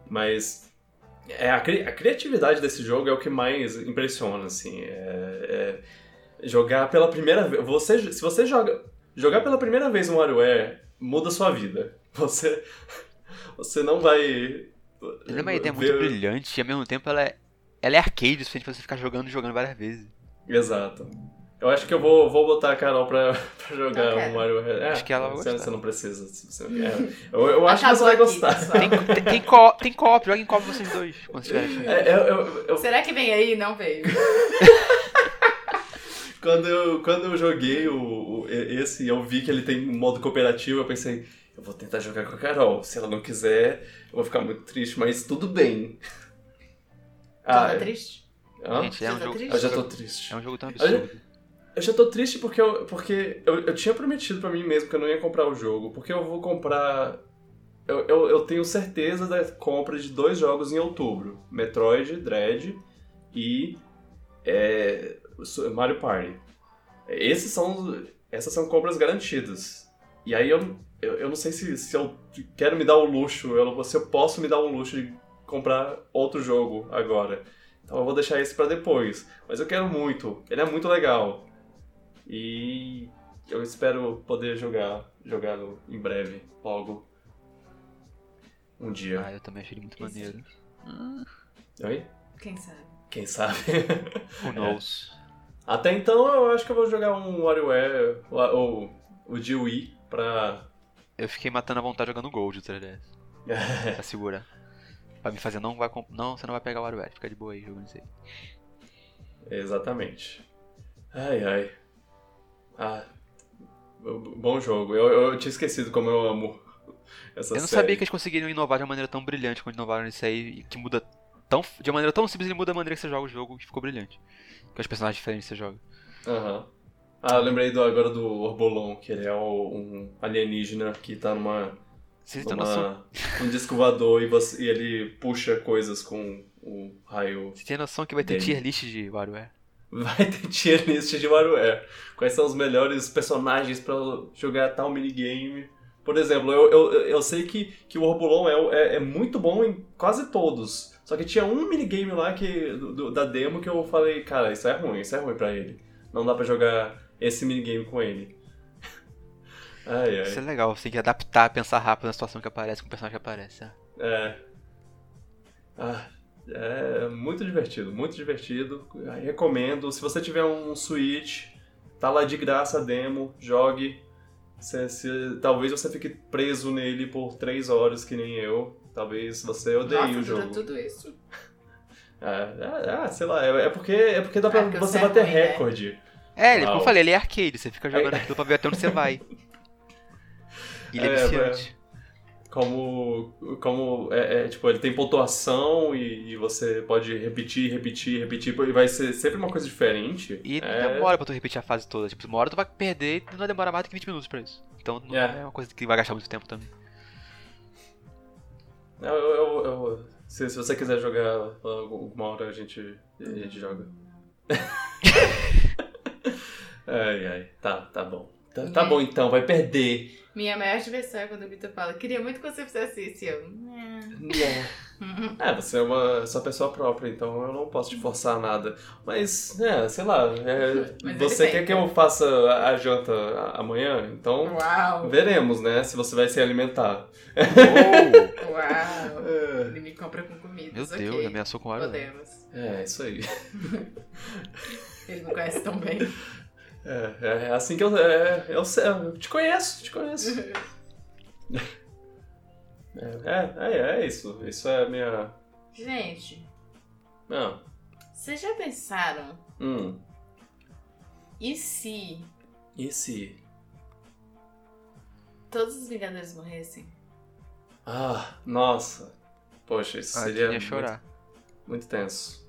Mas é, a, cri a, criatividade desse jogo é o que mais impressiona, assim. É, é jogar pela primeira vez. Você, se você joga. Jogar pela primeira vez um WarioWare muda a sua vida. Você. Você não vai. Ela é uma ideia ver... muito brilhante e ao mesmo tempo ela é, ela é arcade, suficiente pra você ficar jogando e jogando várias vezes. Exato. Eu acho que eu vou, vou botar a Carol pra, pra jogar o Mario É, acho que ela vai você, você não precisa. Se você não quer. Eu, eu acho que você vai gostar. Tem, tem, tem, co tem co-op, joga em co-op vocês dois. Quando é, eu, eu, Será que vem aí? Não veio. quando, eu, quando eu joguei o, o, esse eu vi que ele tem um modo cooperativo, eu pensei, eu vou tentar jogar com a Carol. Se ela não quiser, eu vou ficar muito triste, mas tudo bem. Ah, tá é. triste? Hã? Gente, é um tá jogo... triste? Eu já tô triste. É um jogo tão absurdo. Eu já tô triste porque eu, porque eu, eu tinha prometido para mim mesmo que eu não ia comprar o jogo, porque eu vou comprar. Eu, eu, eu, tenho certeza da compra de dois jogos em outubro: Metroid Dread e é, Mario Party. Esses são, essas são compras garantidas. E aí eu, eu, eu não sei se, se eu quero me dar o luxo, eu, se eu posso me dar o luxo de comprar outro jogo agora. Então eu vou deixar esse pra depois. Mas eu quero muito. Ele é muito legal. E eu espero poder jogar jogá-lo em breve, logo. Um dia. Ah, eu também achei ele muito Esse- maneiro. Oi? Quem sabe? Quem sabe? Who knows? Até então eu acho que eu vou jogar um WarioWare ou o de Wii pra. Eu fiquei matando a vontade jogando Gold do 3DS. Pra segurar. Pra me fazer, não vai comp- Não, você não vai pegar o WarioWare, fica de boa aí jogando isso aí. Exatamente. Ai ai. Ah. Bom jogo. Eu, eu tinha esquecido como eu amo essa Eu não série. sabia que eles conseguiriam inovar de uma maneira tão brilhante quando inovaram nisso aí, que muda tão. De uma maneira tão simples, ele muda a maneira que você joga o jogo e ficou brilhante. Que os personagens diferentes que você joga. Aham. Ah, eu lembrei do, agora do Orbolon, que ele é o- um alienígena que tá numa, Vocês têm noção? numa um disco e, você, e ele puxa coisas com o raio. Você tem noção que vai ter Dele. tier list de WarioWare? Vai ter tier list de WarioWare. Quais são os melhores personagens pra jogar tal minigame? Por exemplo, eu, eu, eu sei que, que o Orbolon é, é, é muito bom em quase todos. Só que tinha um minigame lá que, do- da demo que eu falei, cara, isso é ruim, isso é ruim pra ele. Não dá pra jogar esse minigame com ele. Ai, Isso é ai. legal, você tem que adaptar, pensar rápido na situação que aparece com o personagem que aparece. é. É. Ah, é muito divertido, muito divertido. Recomendo. Se você tiver um Switch, tá lá de graça a demo, jogue. Se- se- talvez você fique preso nele por 3 horas, que nem eu. Talvez você odeie Nossa, o jogo. tudo isso. É, é, é, sei lá, é, é porque, é porque dá pra porque você é bater ruim, né? recorde. É, ele, como eu falei, ele é arcade, você fica jogando É. aquilo pra ver até onde você vai. Ele é, É, viciante. Como, como é, é, tipo, ele tem pontuação e, e você pode repetir, repetir, repetir, e vai ser sempre uma coisa diferente. E é, demora pra tu repetir a fase toda. Tipo, uma hora tu vai perder e não vai demorar mais do que 20 minutos pra isso. Então não É. é uma coisa que vai gastar muito tempo também. Eu, eu- eu- se, se você quiser jogar alguma hora a gente, a gente joga. ai, ai. Tá, tá bom. Tá, tá bom então, vai perder. Minha maior diversão é quando o Vitor fala, queria muito que você fizesse isso. E eu, "Né." É, você é uma sua pessoa própria, então eu não posso te forçar nada. Mas, é, sei lá, é, você quer que eu faça a janta amanhã? Então Uau! veremos, né? Se você vai se alimentar. Oh, Uau! É, Ele me compra com comida. meu Deus, ameaçou com o WarioWare. Podemos. é isso aí. Ele me conhece tão bem. É, é assim que eu. É, eu, sei, eu te conheço, te conheço. É, é, é isso. Isso é a minha. Gente, Não. vocês já pensaram? Hum. E se E se. todos os Vingadores morressem? Ah, nossa. Poxa, isso Ah, eu seria. ia muito- chorar. Muito tenso.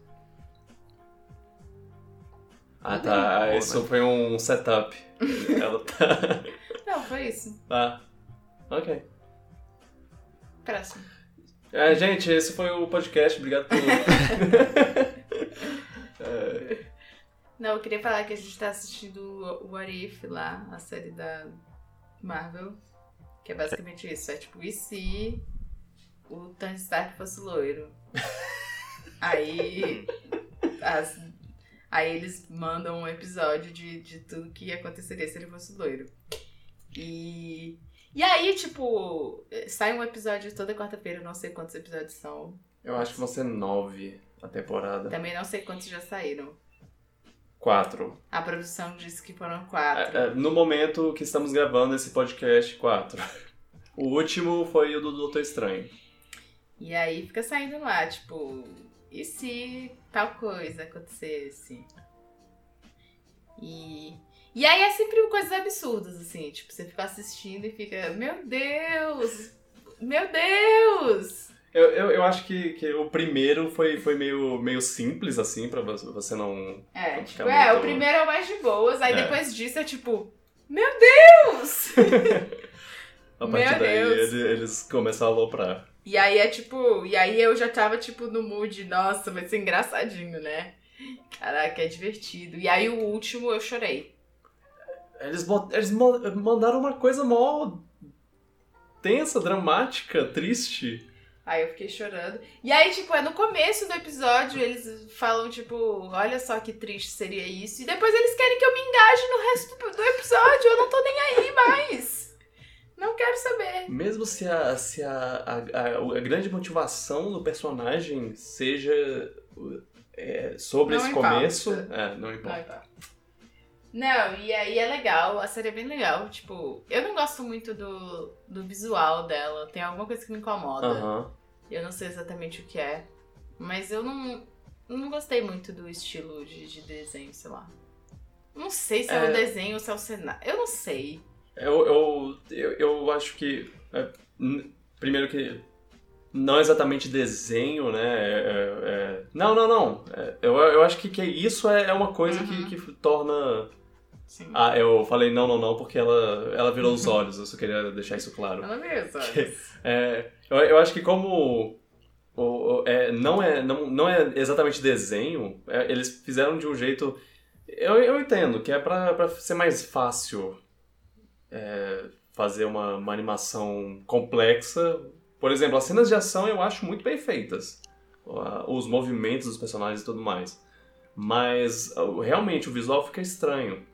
Ah tá, isso né? foi um setup. Ela tá. Não, foi isso. Tá. Ok. Próximo. É, gente, esse foi o podcast. Obrigado por. É, Não, eu queria falar que a gente tá assistindo o What If lá, a série da Marvel. Que é basicamente isso. É tipo, e se o Tony Stark fosse loiro? Aí. as- aí eles mandam um episódio de, de tudo que aconteceria se ele fosse loiro. E. E aí, tipo, sai um episódio toda quarta-feira, eu não sei quantos episódios são. eu acho que vão ser nove a temporada. Também não sei quantos já saíram. Quatro. A produção disse que foram quatro. É, é, No momento que estamos gravando esse podcast, quatro. O último foi o do Doutor Estranho. E aí fica saindo lá, tipo, e se tal coisa acontecesse? E. E aí é sempre coisas absurdas, assim, tipo, você fica assistindo e fica, meu Deus! Meu Deus! Eu, eu, eu acho que, que o primeiro foi, foi meio, meio simples, assim, pra você não. É, tipo, é, muito- o primeiro é o mais de boas, aí É. depois disso é tipo, meu Deus! A Meu partir daí Deus. ele- eles começam a aloprar. E aí é tipo, e aí eu já tava tipo no mood, nossa, vai ser engraçadinho, né? Caraca, é divertido. E aí o último eu chorei. Eles, eles ma- mandaram uma coisa mó tensa, dramática, triste. Aí eu fiquei chorando. E aí, tipo, é no começo do episódio, eles falam, tipo, olha só que triste seria isso. E depois eles querem que eu me engaje no resto do episódio. Eu não tô nem aí mais. Não quero saber. Mesmo se a, se a, a, a, a grande motivação do personagem seja é, sobre Não esse importa. começo, é, não importa. Não. Não, e aí é legal, a série é bem legal. Tipo, eu não gosto muito do, do visual dela. Tem alguma coisa que me incomoda. Aham. Eu não sei exatamente o que é. Mas eu não, não gostei muito do estilo de, de desenho, sei lá. Não sei se é, É. o desenho ou se é o cenário. Eu não sei. Eu, eu, eu, eu acho que. é, primeiro que. Não exatamente desenho, né? é- é- é- não, não, não. É, eu, eu acho que, que isso é, é uma coisa Uhum. que, que torna. Sim. Ah, eu falei não, não, não, porque ela, ela virou os olhos. Eu só queria deixar isso claro. Ela sabe? É, eu, eu acho que como o, o- é, não, é, não, não é exatamente desenho, é, eles fizeram de um jeito. Eu, eu entendo que é pra, pra ser mais fácil é, fazer uma, uma animação complexa. Por exemplo, as cenas de ação eu acho muito bem feitas. Os movimentos dos personagens e tudo mais. Mas realmente o visual fica estranho.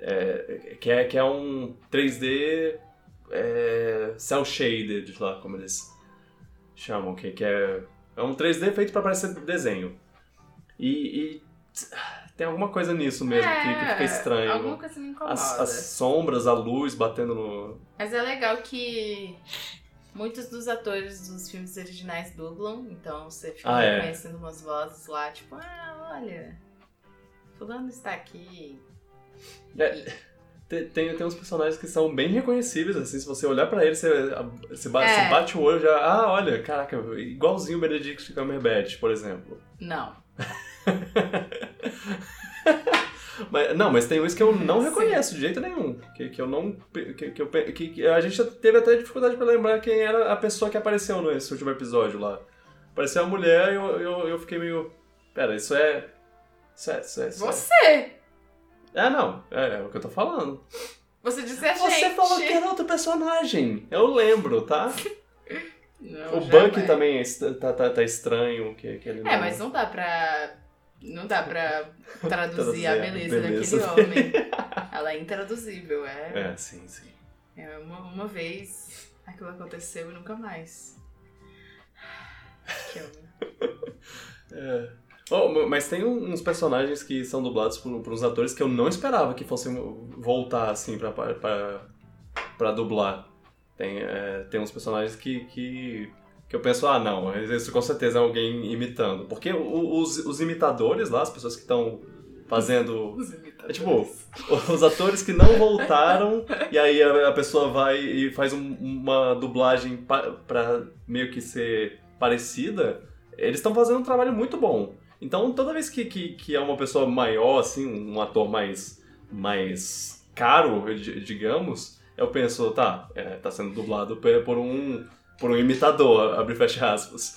É, que, é, que é um 3D é, cel shaded, lá como eles chamam, que, que é, é um 3D feito para parecer desenho. E, e tem alguma coisa nisso mesmo que, que fica estranho. É, Alguma coisa me incomoda. As, as sombras, a luz batendo no. Mas é legal que muitos dos atores dos filmes originais dublam, então você fica Ah, é. reconhecendo umas vozes lá, tipo, ah, olha, fulano está aqui. É, tem, tem, tem uns personagens que são bem reconhecíveis, assim, se você olhar pra eles, você, você, bate, É. você bate o olho já. Ah, olha, caraca, igualzinho o Benedict Cumberbatch, por exemplo. Não. Mas, não, mas tem uns que eu não reconheço de jeito nenhum. Que, que eu não. Que, que, eu, que, que a gente teve até dificuldade pra lembrar quem era a pessoa que apareceu nesse último episódio lá. Apareceu uma mulher e eu, eu, eu fiquei meio. Pera, isso é. Isso é. Isso é, isso é. Você! É, não. É, é o que eu tô falando. Você disse a Você gente. falou que era outro personagem. Eu lembro, tá? Não, o Buck também é tá, tá, tá estranho. Que, que ele É, não- mas não dá pra. Não dá pra traduzir a beleza, beleza daquele homem. Ela é intraduzível, é. É, sim, sim. É uma, uma vez aquilo aconteceu e nunca mais. Que homem. É. Oh, mas tem uns personagens que são dublados por, por uns atores que eu não esperava que fossem voltar assim pra, pra, pra, pra dublar. Tem, é, tem uns personagens que, que, que eu penso, ah não, isso com certeza é alguém imitando. Porque os, os imitadores lá, as pessoas que estão fazendo Os imitadores. É tipo, os atores que não voltaram e aí a, a pessoa vai e faz um- uma dublagem pa, pra meio que ser parecida, eles estão fazendo um trabalho muito bom. Então toda vez que, que, que é uma pessoa maior, assim, um ator mais, mais caro, di- digamos, eu penso, tá, é, tá sendo dublado por um, por um imitador, abre fecha aspas.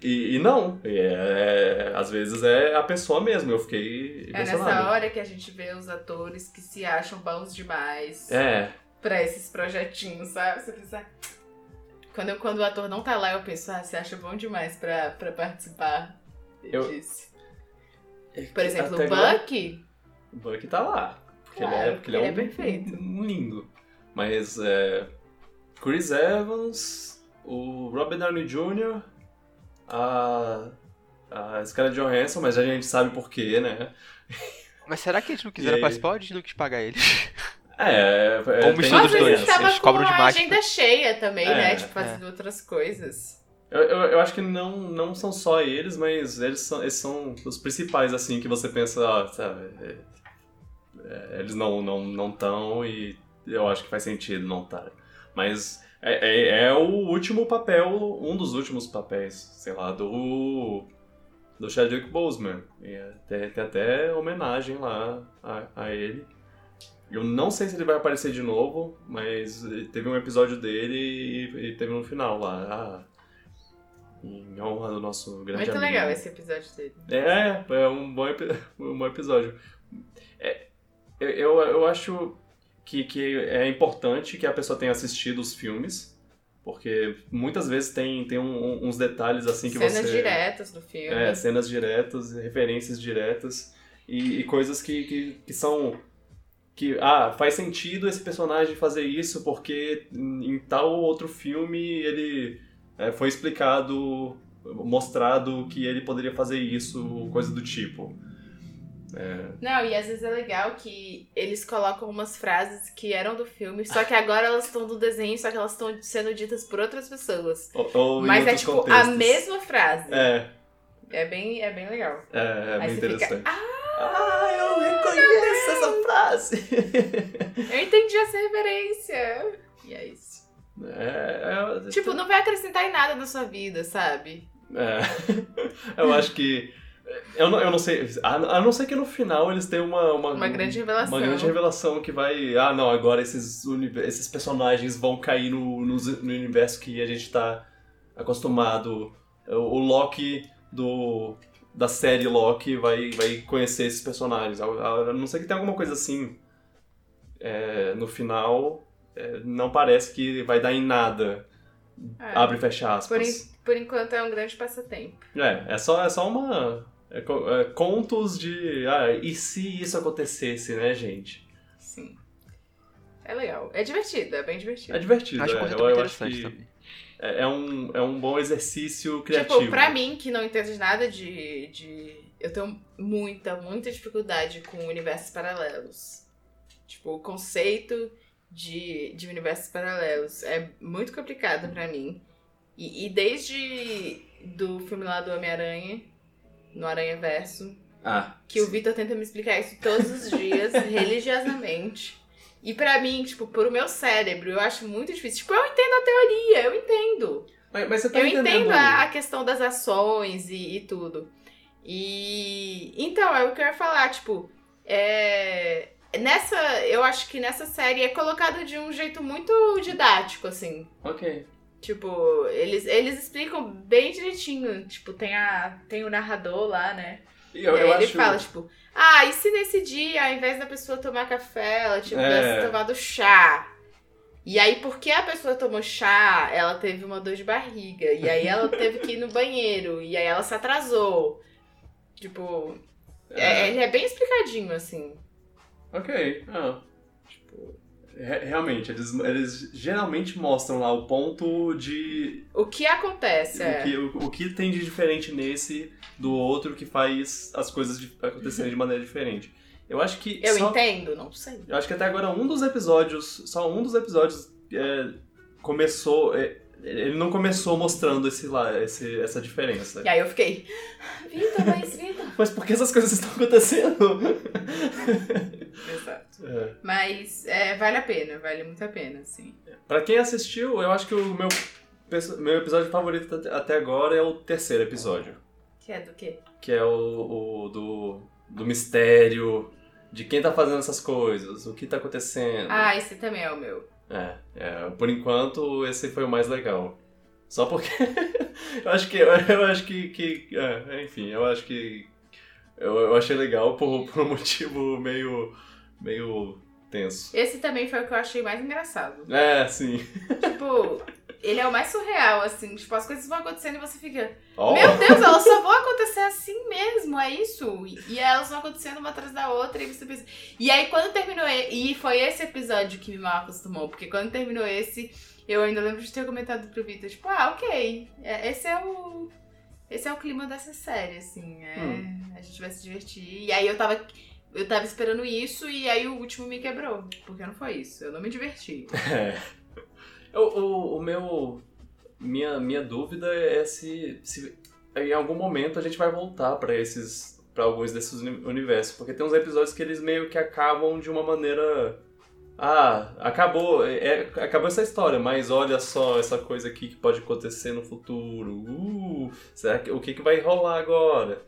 E, e não, e é- às vezes é a pessoa mesmo, eu fiquei É nessa hora que a gente vê os atores que se acham bons demais É, pra esses projetinhos, sabe? Você pensa. Quando, eu, quando o ator não tá lá, eu penso, ah, você acha bom demais pra, pra participar Eu- disso. Por exemplo, o Bucky. o Buck tá lá. Porque ele Claro, é, porque ele é, ele é um, perfeito. um lindo. Mas é, Chris Evans, o Robert Downey Jr., a, a Scarlett Johansson, mas a gente sabe por quê, né? Mas será que eles não quiseram aí? participar ou a gente não quis pagar eles? É, é Ou mistura dos dois. Eles cobram a demais agenda cheia também, É, né? Tipo, fazendo outras coisas. Eu, eu, eu acho que não, não são só eles, mas eles são, eles são os principais, assim, que você pensa, ah, sabe, é, é, eles não não não estão e eu acho que faz sentido não estar. Mas é, é, é o último papel, um dos últimos papéis, sei lá, do do Chadwick Boseman. E é, tem, tem até homenagem lá a, a ele. Eu não sei se ele vai aparecer de novo, mas teve um episódio dele e, e teve no final lá. Ah, em honra do nosso grande Muito amigo. legal esse episódio dele. É, é um bom, um bom episódio. É, eu, eu acho que, que é importante que a pessoa tenha assistido os filmes Porque muitas vezes tem, tem um- uns detalhes assim que Cenas você. diretas do filme. É, cenas diretas, referências diretas e, e coisas que, que, que são. Que, ah, faz sentido esse personagem fazer isso porque em em tal outro filme ele é, foi explicado, mostrado que ele poderia fazer isso, coisa do tipo. Não, e às vezes é legal que eles colocam umas frases que eram do filme, só que agora elas estão do desenho, só que elas estão sendo ditas por outras pessoas. Ou, ou Mas é tipo a contextos. mesma frase. É, É bem, é bem legal. é, é Aí bem você fica, interessante. ah, eu reconheço essa frase! Eu entendi essa referência. E é isso. É, é, Tipo, não vai acrescentar em nada na sua vida, sabe? É. eu acho que. Eu não, eu não sei. A, não ser que no final eles tenham uma. Uma, Uma grande revelação. Uma grande revelação que vai. Ah, não, agora esses, esses personagens vão cair no, no, no universo que a gente tá acostumado. O, o Loki do. Da série Loki vai, vai conhecer esses personagens. A, a- não ser que tenha alguma coisa assim. é, no final. é, não parece que vai dar em nada. É. Abre e fecha aspas. Por, en- por enquanto é um grande passatempo. É, é só, é só uma. É é contos de. Ah, e se isso acontecesse, né, gente? Sim. É legal. É divertido, é bem divertido. É divertido, Acho é. um Eu, eu acho que também. é, é um, é um bom exercício criativo. Tipo, pra mim, que não entende nada de, de. Eu tenho muita, muita dificuldade com universos paralelos. Tipo, o conceito de, de universos paralelos é muito complicado pra mim. E, e desde do filme lá do Homem-Aranha, no Aranha Verso, Ah, que o Vitor tenta me explicar isso todos os dias, religiosamente. E pra mim, tipo, pro meu cérebro, eu acho muito difícil. Tipo, eu entendo a teoria, eu entendo. mas, mas você tá Eu entendo a, a questão das ações e, e tudo. E então, é o que eu ia falar, tipo, é, nessa, eu acho que nessa série é colocado de um jeito muito didático, assim. Ok. Tipo, eles, eles explicam bem direitinho. Tipo, tem, a, tem o narrador lá, né? E Eu, e aí eu ele acho. fala, tipo, ah, e se nesse dia, ao invés da pessoa tomar café, ela É. tivesse tomado chá? E aí, porque a pessoa tomou chá, ela teve uma dor de barriga. E aí ela teve que ir no banheiro. E aí ela se atrasou. Tipo, é- É, ele é bem explicadinho, assim. ok. Ah, realmente, eles, eles geralmente mostram lá o ponto de. O que acontece é. O que, o, o que tem de diferente nesse do outro que faz as coisas acontecerem de maneira diferente. Eu acho que. Eu só- entendo? Não sei. Eu acho que até agora um dos episódios, só um dos episódios é, começou. é, ele não começou mostrando esse, lá, esse, essa diferença. E aí eu fiquei, Vitor, mas Vitor. Mas por que essas coisas estão acontecendo? Exato. É. Mas é, vale a pena, vale muito a pena, assim. Pra quem assistiu, eu acho que o meu, meu episódio favorito até- até agora é o terceiro episódio. Que é do quê? Que é o, o do, do mistério, de quem tá fazendo essas coisas, o que tá acontecendo. Ah, esse também é o meu. É, é, por enquanto esse foi o mais legal. Só porque eu acho que eu acho que, que é, enfim, eu acho que eu, eu achei legal por, por um motivo meio meio tenso. Esse também foi o que eu achei mais engraçado. É, sim. Tipo, ele é o mais surreal, assim. Tipo, as coisas vão acontecendo e você fica. Ó, Meu Deus, elas só vão acontecer assim mesmo, é isso? E, e elas vão acontecendo uma atrás da outra e você pensa. E aí, quando terminou. E e foi esse episódio que me mal acostumou, porque quando terminou esse, eu ainda lembro de ter comentado pro Vitor, tipo, ah, ok. é- Esse é o. Esse é o clima dessa série, assim. É, Hum. A gente vai se divertir. E aí eu tava. Eu tava esperando isso e aí o último me quebrou. Porque não foi isso. Eu não me diverti. É. O, o, o meu. Minha, minha dúvida é se, se em algum momento a gente vai voltar pra esses. para alguns desses uni- universos. Porque tem uns episódios que eles meio que acabam de uma maneira. Ah, acabou, é, acabou essa história, mas olha só essa coisa aqui que pode acontecer no futuro. Uh, será que, o que, que vai rolar agora?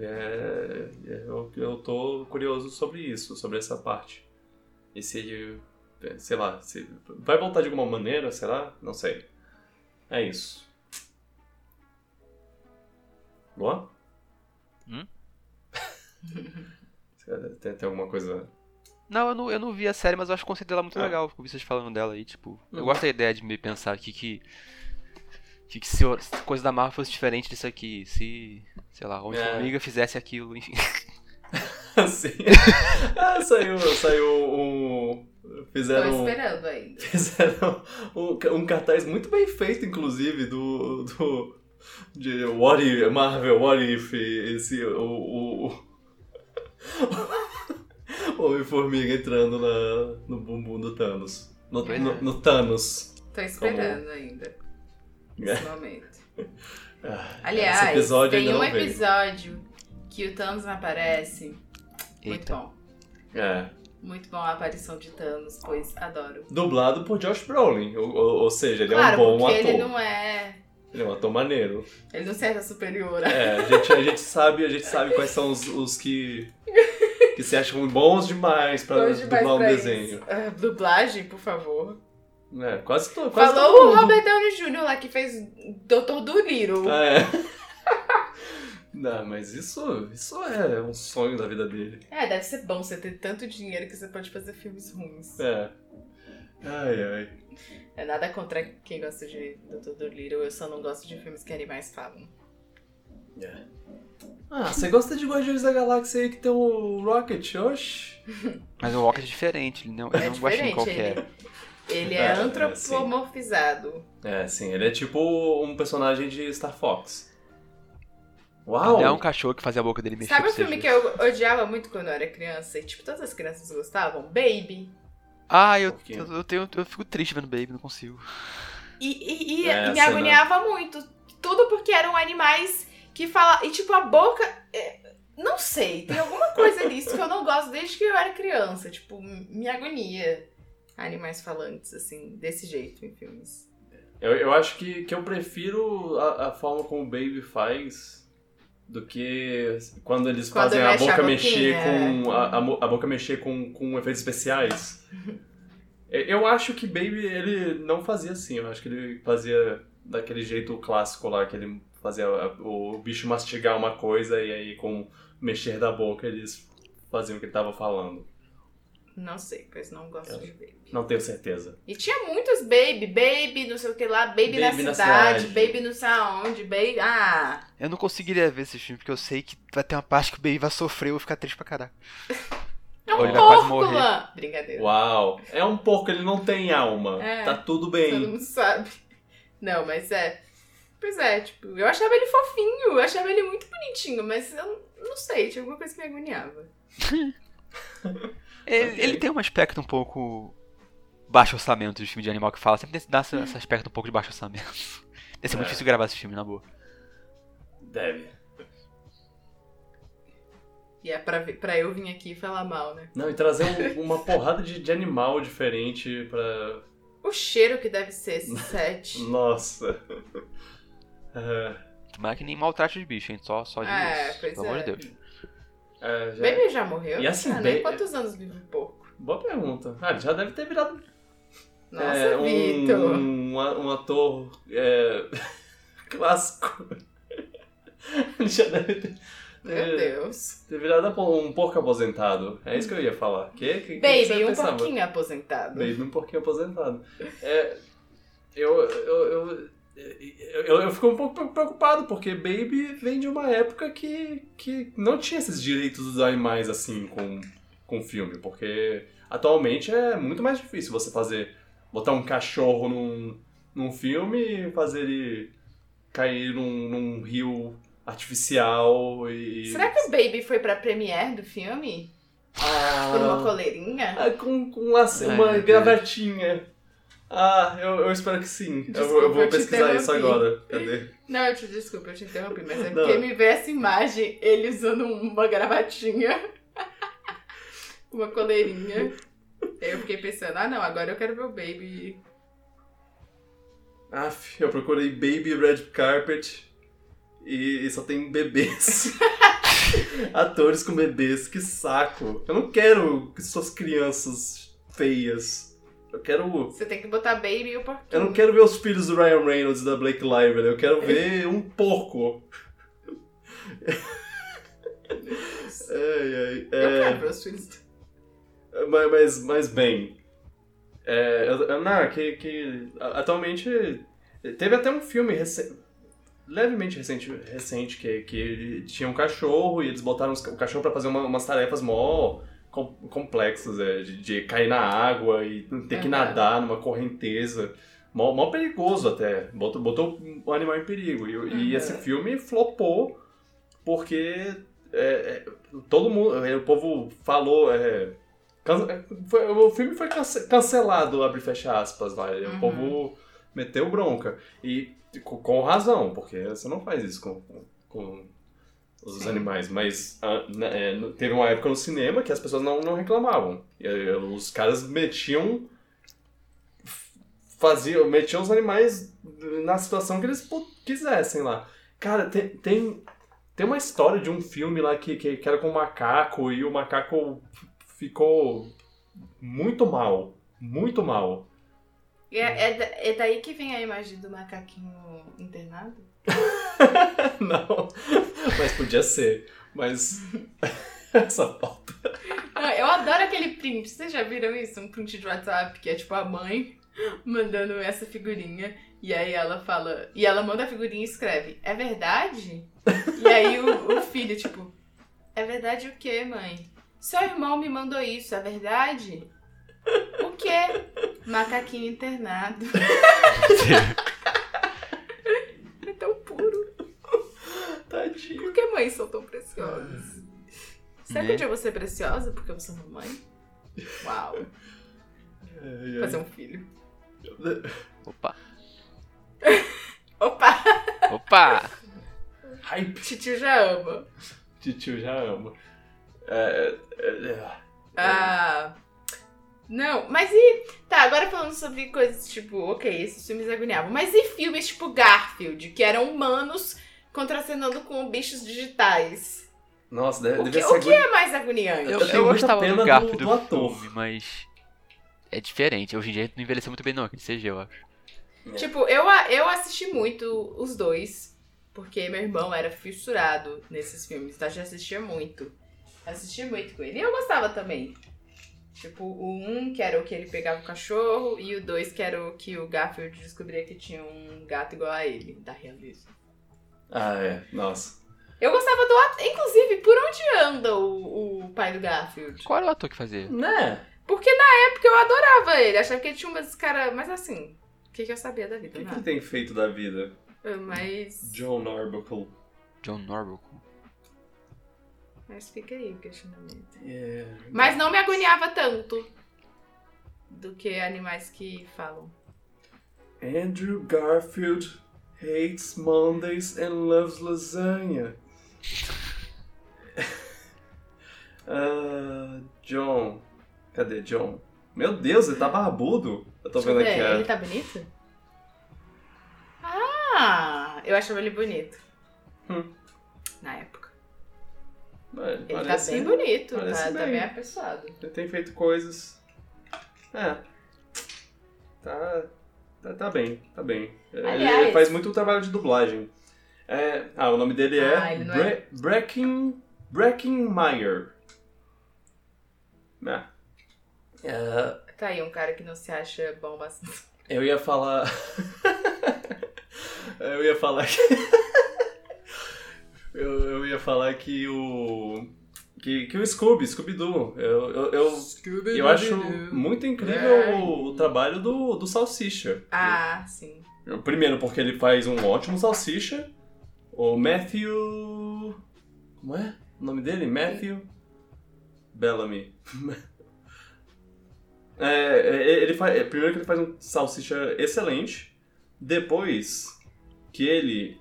É, eu, eu tô curioso sobre isso, sobre essa parte. E se é, sei lá, se vai voltar de alguma maneira, será? Não sei. É isso. Boa? Hum? tem, tem alguma coisa Não, eu não, eu não vi a série, mas eu acho o conceito dela muito Ah. legal. Vi vocês falando dela aí, tipo. Eu Uhum. gosto da ideia de me pensar que que. Que, que se, coisa da Marvel fosse diferente disso aqui, se. Sei lá, Homem-Formiga fizesse aquilo, enfim. Assim. ah, saiu, saiu um. Tô Fizeram. esperando ainda. Fizeram um, um cartaz muito bem feito, inclusive, do. do de What If, Marvel, What If, esse. O. o, Homem-Formiga entrando na, no bumbum do Thanos. No, no, é. no Thanos. Tô esperando ainda. Nesse momento. Ah, Aliás, esse episódio tem um veio. episódio que o Thanos aparece. Muito Eita. bom. É. Muito bom a aparição de Thanos, pois adoro. Dublado por Josh Brolin. Ou, ou- ou seja, ele claro, é um bom porque ator. ele não é. Ele é um ator maneiro. Ele não serve a superior. É, a gente, a gente sabe, a gente sabe quais são os, os que. que se acham bons demais pra Hoje mais dublar um pra desenho. Ah, dublagem, por favor. É, quase, to, quase Falou todo o. Robert Downey Jr. lá que fez Dr. Dolittle. É. Não, mas isso, isso é um sonho da vida dele. É, deve ser bom você ter tanto dinheiro que você pode fazer filmes ruins. É. Ai, ai. É nada contra quem gosta de Dr. Dolittle, eu só não gosto de filmes que animais falam. É. Ah, você gosta de Guardiões da Galáxia aí que tem o Rocket? Oxi. Mas o Walker é diferente, ele não, É não gosta de qualquer. ele, ele É, é, é, antropomorfizado. É, sim, ele é tipo um personagem de Star Fox. Uau! Ele é um cachorro que fazia a boca dele mexer. Sabe o filme que eu odiava muito quando eu era criança? E tipo, todas as crianças gostavam? Baby. Ah, eu, eu, eu, tenho, eu fico triste vendo Baby, não consigo. E, e- e- É, e me agoniava muito. Tudo porque eram animais que falam. E tipo, a boca. é, não sei, tem alguma coisa nisso que eu não gosto desde que eu era criança. Tipo, me agonia. Animais falantes, assim, desse jeito em filmes. Eu, eu acho que, que eu prefiro a, a forma como o Baby faz do que quando eles Quando fazem a a boca boquinha, mexer é. com. A, a a boca mexer com, com efeitos especiais. Eu- Eu acho que Baby ele não fazia assim, eu acho que ele fazia daquele jeito clássico lá, que ele fazia a- o bicho mastigar uma coisa e aí com o mexer da boca eles faziam o que ele tava falando. Não sei, pois não gosto Eu- de Baby. Não tenho certeza. E tinha muitos Baby, Baby, não sei o que lá, Baby, na, Baby na cidade, cidade. Baby não sei aonde, Baby. Ah! Eu não conseguiria ver esse filme, porque eu sei que vai ter uma parte que o Baby vai sofrer e eu vou ficar triste pra caralho. É Ou um ele vai quase porco morrer. lá! Brincadeira. Uau! É um porco, ele não tem alma. É. Tá tudo Todo bem. mundo sabe. Não, mas é. Pois é, tipo, eu achava ele fofinho, eu achava ele muito bonitinho, mas eu não sei, tinha alguma coisa que me agoniava. Ele, ele tem um aspecto um pouco baixo orçamento de filme de animal que fala, sempre dá esse, esse aspecto um pouco de baixo orçamento. Deve ser muito É. difícil gravar esse filme, na boa. Deve. E é pra, pra eu vir aqui e falar mal, né? Não, e trazer um- uma porrada de, de animal diferente pra. O cheiro que deve ser esse set. Nossa. É, Tomara que nem maltrate os bichos, hein? Só, só de É, pois pelo amor é. de Deus. É, já- Baby já morreu? E assim, ah, nem bem- quantos anos vive o porco? Boa pergunta. Ah, ele já deve ter virado Nossa, é, um, Vitor. um, um ator é, clássico. Ele já deve ter, Meu Deus. ter virado um porco aposentado. É isso que eu ia falar. Que, que, que Baby, você um pensava? porquinho aposentado. Baby, um porquinho aposentado. É, eu, eu, eu, eu, eu fico um pouco preocupado, porque Baby vem de uma época que, que não tinha esses direitos dos animais assim com, com filme, porque atualmente é muito mais difícil você fazer, botar um cachorro num, num filme e fazer ele cair num, num rio artificial e... Será que o Baby foi pra premiere do filme? Ah, Por uma coleirinha? ah, com, com uma, uma gravatinha. Ah, eu, eu espero que sim. Eu, Desculpa, vou- eu vou eu pesquisar isso agora. Cadê? Não, eu te desculpa, eu te interrompi, mas é Não. porque me vê essa imagem, ele usando uma gravatinha, uma coleirinha. Aí eu fiquei pensando, ah não, agora eu quero ver o Baby. Aff, eu procurei Baby Red Carpet e, e só tem bebês. Atores com bebês, que saco. Eu não quero que suas crianças feias. Eu quero. Você tem que botar Baby e o porquinho. Eu não quero ver os filhos do Ryan Reynolds e da Blake Lively. Eu quero ver um porco. Ai, ai. Eu é. quero ver os filhos. Mas, mas, mas bem. É, eu- eu- não, que, que atualmente. Teve até um filme recente. Levemente recente, recente que, que tinha um cachorro e eles botaram o cachorro pra fazer uma- umas tarefas mó com- complexas, é, de, de cair na água e ter que nadar numa correnteza. Mó, mó perigoso até. Botou, botou o animal em perigo. E, e Uhum. esse filme flopou porque é, é, todo mundo. é, o povo falou. é, can- é, foi- o filme foi cance- cancelado, abre e fecha aspas e Uhum. O povo meteu bronca. E com, com razão, porque você não faz isso com- com os Sim. animais. Mas ah, né, é, teve uma época no cinema que as pessoas não, não reclamavam. E, aí, os caras metiam. Faziam, metiam os animais na situação que eles quisessem lá. Cara, tem, tem, tem uma história de um filme lá que, que, que era com um macaco e o macaco ficou muito mal. Muito mal. É, é, é daí que vem a imagem do macaquinho internado? Não, mas podia ser. Mas essa pauta. Eu adoro aquele print. Vocês já viram isso? Um print de WhatsApp que é tipo a mãe mandando essa figurinha. E aí ela fala. E ela manda a figurinha e escreve: É verdade? E aí o, o filho, tipo: É verdade o quê, mãe? Seu irmão me mandou isso, é verdade? O quê? Macaquinho internado. É tão puro. Tadinho. Por que mães preciosas? Será que Né? um dia eu vou ser preciosa porque eu sou mamãe? Uau. Ai, ai. Fazer um filho. Opa. Opa! Opa! Hype. Titio já ama. Titio já ama. É, é, é. Ah. Não, mas e. Tá, agora falando sobre coisas tipo, ok, esses filmes agoniavam. Mas e filmes tipo Garfield, que eram humanos contracenando com bichos digitais? Nossa, deve, O deve que, ser o que é mais agoniante? Eu, Eu tenho eu muita gostava pena do do- Garf do do, ator. filme, mas é diferente. Hoje em dia não envelheceu muito bem não, aquele CG, eu acho. Tipo, eu, eu assisti muito os dois, porque meu irmão era fissurado nesses filmes, então a gente assistia muito. Assisti muito com ele. E eu gostava também. Tipo, o um que era o que ele pegava o cachorro, e o dois que era o que o Garfield descobria que tinha um gato igual a ele, da realeza. Ah, é. Nossa. Eu gostava do ator. Inclusive, por onde anda o, o pai do Garfield? Qual era o ator que fazia? Né? Porque na época eu adorava ele. Achava que ele tinha umas cara. Mas assim, o que, que eu sabia da O vida? que, que ele Nada. tem feito da vida? Mas. John Arbuckle. John Norbuckle. Mas fica aí o questionamento. É. Mas não me agoniava tanto do que animais que falam. Andrew Garfield hates Mondays and loves lasagna. Ah, John. Cadê John? Meu Deus, ele tá barbudo. Eu tô Deixa vendo aqui. a- Ele tá bonito? Ah, eu achava ele bonito. Hum. Na época. É, Ele parece- tá bem bonito, tá, tá bem. bem apessoado. Ele tem feito coisas. É. Tá. Tá, tá bem, tá bem. Aliás- Ele faz muito trabalho de dublagem. É, ah, o nome dele é, Ah, ele não Bre é- Brecken, Breckenmeyer. É. É, Tá aí um cara que não se acha bom bastante. eu ia falar. eu ia falar que. eu, eu ia falar que o. Que, que o Scooby, Scooby-Doo. Eu, eu, eu, eu acho muito incrível É. o, o trabalho do, do Salsicha. Ah, sim. Primeiro, porque ele faz um ótimo salsicha. O Matthew. Como é o nome dele? Matthew Bellamy. É, é, ele faz, primeiro que ele faz um salsicha excelente. Depois que ele.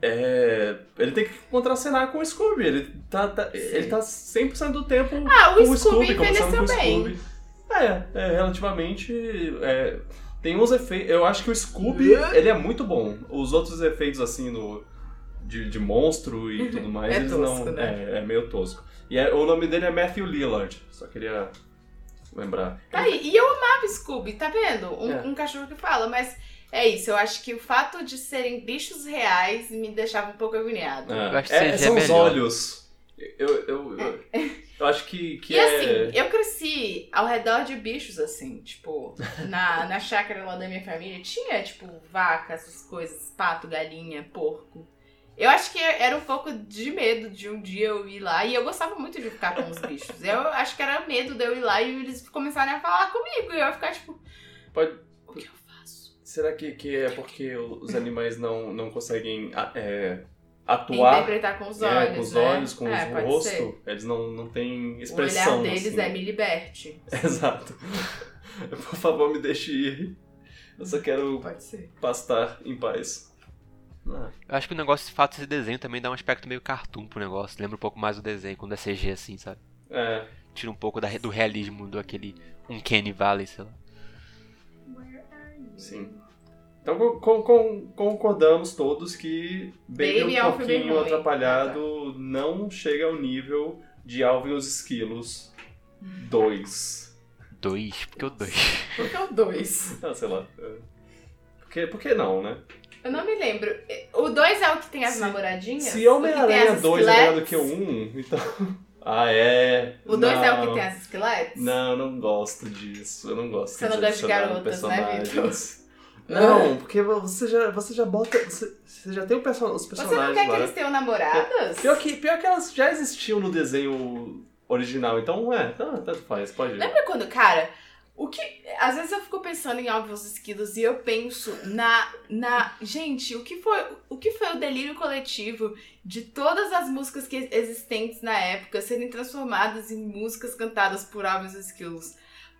É, ele tem que contracenar com o Scooby. Ele tá, tá, ele tá 100% do tempo Ah, com o Scooby conversando envelheceu bem. Scooby. É, é relativamente. é, tem uns efeitos. Eu acho que o Scooby ele é muito bom. Os outros efeitos assim no de, de monstro e tudo mais, É eles tosco, não. né? É, é meio tosco. E é- o nome dele é Matthew Lillard. Só queria lembrar. Tá aí. E eu amava Scooby, tá vendo? Um, É. um cachorro que fala, mas é isso. Eu acho que o fato de serem bichos reais me deixava um pouco agoniado. É, Eu acho que é- é são os olhos. Eu, eu, eu, eu acho que, que e é. assim, eu cresci ao redor de bichos, assim, tipo, na, na chácara lá da minha família tinha, tipo, vaca, essas coisas, pato, galinha, porco. Eu acho que era um pouco de medo de um dia eu ir lá. E eu gostava muito de ficar com os bichos. Eu acho que era medo de eu ir lá e eles começarem a falar comigo. E eu ia ficar tipo, Pode- o que eu faço? Será que, que é porque os animais não, não conseguem é, atuar Interpretar com os é, olhos. com os né? olhos, com é, o rosto? ser. Eles não, não têm O olhar expressão. deles assim. é me liberte. Exato. Por favor, me deixe ir. Eu só quero pastar em paz. Eu acho que o negócio, de fato, esse desenho também dá um aspecto meio cartoon pro negócio. Lembra um pouco mais do desenho, quando é CG assim, sabe? é, Tira um pouco da- do realismo do aquele um Kenny Valley, sei lá. sim. Então con- con- con- concordamos todos que Baby, Baby é é um pouquinho atrapalhado, não chega ao nível de Alvin e os Esquilos 2. Dois? Por que o dois? Por que é o 2? Ah, sei lá. é. Por que, por que não, né? Eu não me lembro. O 2 é o que tem as Se- namoradinhas? Se Homem-Aranha as 2 é melhor do que o 1, então. Ah, é. O 2 é o que tem as esqueletes? Não, não gosto disso. Eu não gosto Você não gosta de garotas, né, personagens. Não, porque você já, você já bota. Você, você já tem o perso os Você não personagens quer que eles tenham namoradas? Pior que, pior que elas já existiam no desenho original, então é, tanto faz, pode ir. Lembra quando, cara, o que. Às vezes eu fico pensando em Alvos Esquilos e eu penso na. na. Gente, o que foi. O que foi o delírio coletivo de todas as músicas que existentes na época serem transformadas em músicas cantadas por Alvos Esquilos?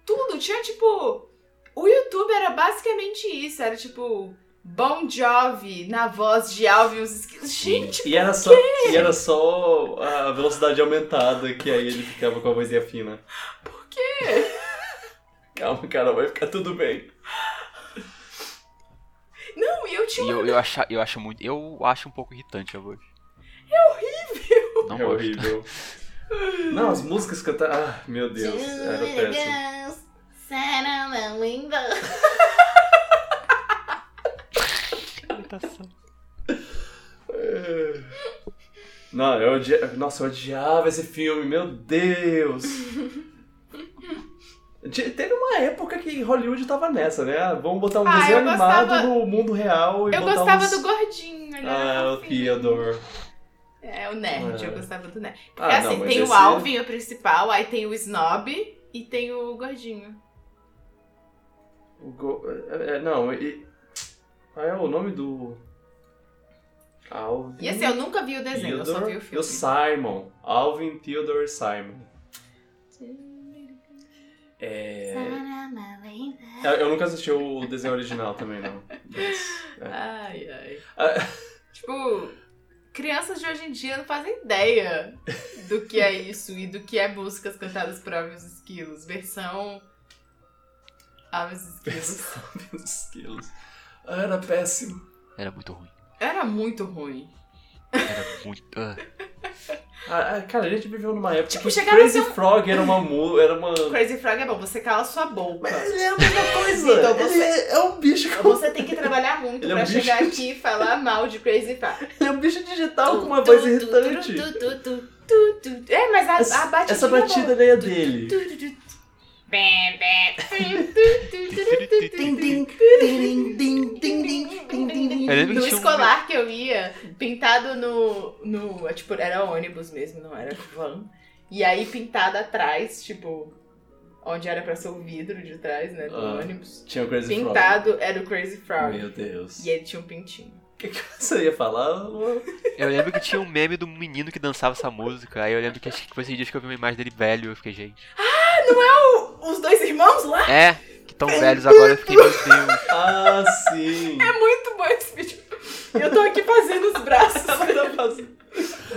Tudo, tinha tipo. O YouTube era basicamente isso, era tipo. Bon Jovi na voz de Esquilos. Gente, E era, só, e era só a velocidade aumentada, que aí ele ficava com a vozinha fina. Calma, cara, vai ficar tudo bem. Não, e eu tinha E eu, eu, acho, eu acho muito. Eu acho um pouco irritante a voz. É horrível! Não é gosto. horrível. Não, as músicas cantadas. Ah, meu Deus, era péssimo. É. Não, eu odia... Nossa, eu odiava esse filme, meu Deus! Te- Teve uma época que Hollywood tava nessa, né? Ah, Vamos botar um Ah, desenho eu animado gostava- no mundo real e Eu gostava uns... do gordinho, ele era Ah, o. Theodore. É, o nerd, É. eu gostava do nerd. Porque Ah, assim, não, tem esse- o Alvin, o principal, aí tem o Snob e tem o gordinho. O go... é, é, não, e... Qual é o nome do... Alvin... E assim, eu nunca vi o desenho, eu só vi o E o filme. Simon. Alvin, Theodore e Simon. É... Eu, eu nunca assisti o desenho original também, não. Mas, é. Ai, ai. Ah, Tipo, crianças de hoje em dia não fazem ideia do que é isso e do que é músicas cantadas por Alves Esquilos. Versão Alves Esquilos. Esquilos. Ah, Era péssimo. Era muito ruim. Era muito ruim. Era muito. Ah. Cara, a gente viveu numa época Tipo, que Crazy um- Frog era uma era uma... Crazy Frog é bom, você cala sua boca. Mas ele é a mesma coisa. Então você- Ele é, é um bicho com... Você tem que trabalhar muito Ele é um pra bicho. chegar aqui e falar mal de Crazy Frog. Ele é um bicho digital com uma voz irritante. Tu, tu. É, mas a, a batidinha essa batida daí é dele. No escolar que eu ia, pintado no, no. Tipo, era ônibus mesmo, não era van. E aí pintado atrás, tipo, onde era pra ser o vidro de trás, né? Do Ah, ônibus. Tinha o Crazy Pintado era o Crazy Frog. Frog. Meu Deus. E ele tinha um pintinho. O que, que você ia falar? Eu lembro que tinha um meme do menino que dançava essa música. Aí eu lembro que acho que foi esses dias que eu vi uma imagem dele velho. Eu fiquei, gente. O- Os dois irmãos lá? É, que tão velhos agora. Eu fiquei, meu Deus. Ah, sim. É muito bom esse vídeo. Eu tô aqui fazendo os braços.